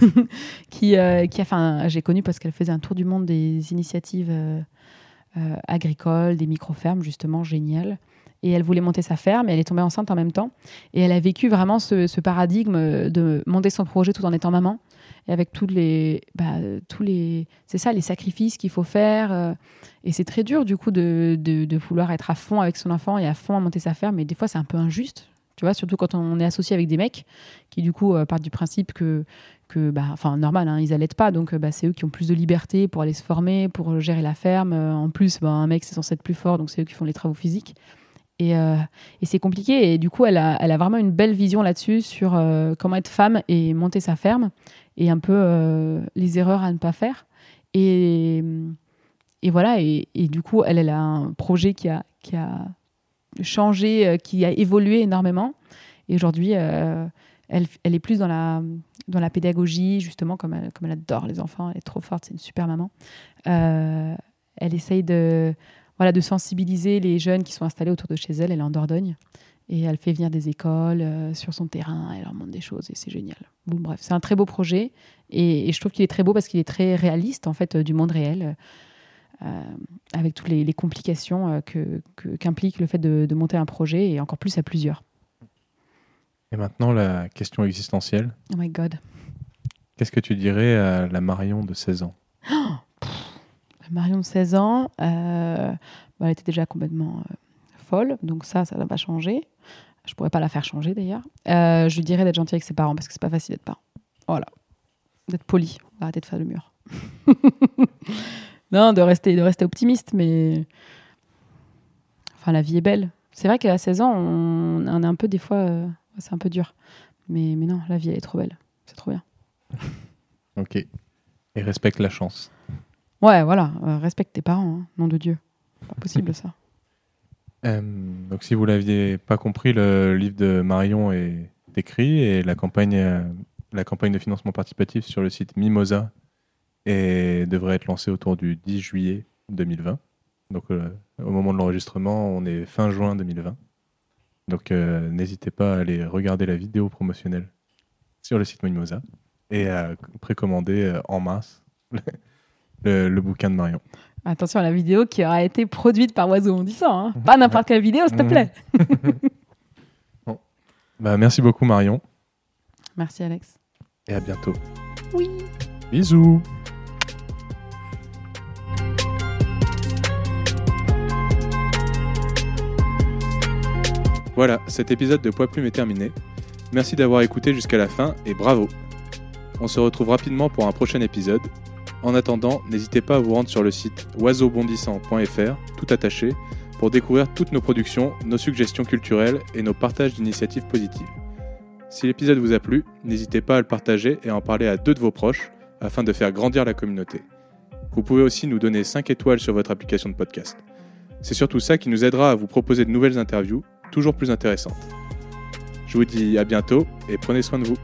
qui, qui j'ai connu parce qu'elle faisait un tour du monde des initiatives euh, agricoles, des micro-fermes, justement, génial. Et elle voulait monter sa ferme et elle est tombée enceinte en même temps. Et elle a vécu vraiment ce, paradigme de monter son projet tout en étant maman. Et avec tous les, bah, tous les, c'est ça, les sacrifices qu'il faut faire. euh, et c'est très dur, du coup, de, vouloir être à fond avec son enfant et à fond à monter sa ferme. Mais des fois, c'est un peu injuste. Tu vois, surtout quand on est associé avec des mecs qui, du coup, euh, partent du principe que, bah, normal, hein, ils allaitent pas. Donc, euh, bah, c'est eux qui ont plus de liberté pour aller se former, pour gérer la ferme. Euh, en plus, bah, un mec, c'est censé être plus fort. Donc, c'est eux qui font les travaux physiques. Et, euh, c'est compliqué. Et du coup, elle a, vraiment une belle vision là-dessus sur comment être femme et monter sa ferme et un peu les erreurs à ne pas faire. Et, voilà. Et, du coup, elle, elle a un projet qui a, qui a changé, qui a évolué énormément. Et aujourd'hui, elle, est plus dans la, dans la pédagogie, justement, comme elle, comme elle adore les enfants. Elle est trop forte, c'est une super maman. Euh, elle essaye de, voilà, de sensibiliser les jeunes qui sont installés autour de chez elle. Elle est en Dordogne. Et elle fait venir des écoles euh, sur son terrain, elle leur montre des choses et c'est génial. Bon, bref, c'est un très beau projet et, je trouve qu'il est très beau parce qu'il est très réaliste en fait euh, du monde réel, avec toutes les, les complications que- que- qu'implique le fait de monter un projet et encore plus à plusieurs. Et maintenant, la question existentielle. Oh my god. Qu'est-ce que tu dirais à la Marion de 16 ans? Marion de 16 ans, euh, bah, elle était déjà complètement euh, folle, donc ça, ça n'a pas changé. Je pourrais pas la faire changer d'ailleurs. Euh, je lui dirais d'être gentille avec ses parents parce que c'est pas facile d'être parent. Voilà. D'être poli. On va arrêter de faire le mur. non, de rester, de rester optimiste, mais. Enfin, la vie est belle. C'est vrai qu'à 16 ans, on, on est un peu des fois. C'est un peu dur. Mais, mais non, la vie, elle est trop belle. C'est trop bien. Ok. Et respecte la chance. Ouais, voilà. euh, respecte tes parents, hein, nom de Dieu. Pas possible ça. Euh, donc, si vous l'aviez pas compris, le livre de Marion est écrit et la campagne, euh, la campagne de financement participatif sur le site Mimosa et devrait être lancée autour du 10 juillet 2020. Donc, au moment de l'enregistrement, on est fin juin 2020. Donc, euh, n'hésitez pas à aller regarder la vidéo promotionnelle sur le site Mimosa et à précommander euh, en masse le, le bouquin de Marion. Attention à la vidéo qui aura été produite par Oiseau Bondissant. Hein. Pas n'importe quelle vidéo, s'il te Mhm. plaît. Bah, merci beaucoup, Marion, Merci, Alex. et à bientôt. Oui. Bisous Voilà, cet épisode de Poids Plume est terminé. Merci d'avoir écouté jusqu'à la fin et bravo On se retrouve rapidement pour un prochain épisode. En attendant, n'hésitez pas à vous rendre sur le site oiseaubondissant.fr, tout attaché, pour découvrir toutes nos productions, nos suggestions culturelles et nos partages d'initiatives positives. Si l'épisode vous a plu, n'hésitez pas à le partager et à en parler à deux de vos proches afin de faire grandir la communauté. Vous pouvez aussi nous donner 5 étoiles sur votre application de podcast. C'est surtout ça qui nous aidera à vous proposer de nouvelles interviews toujours plus intéressante. Je vous dis à bientôt et prenez soin de vous.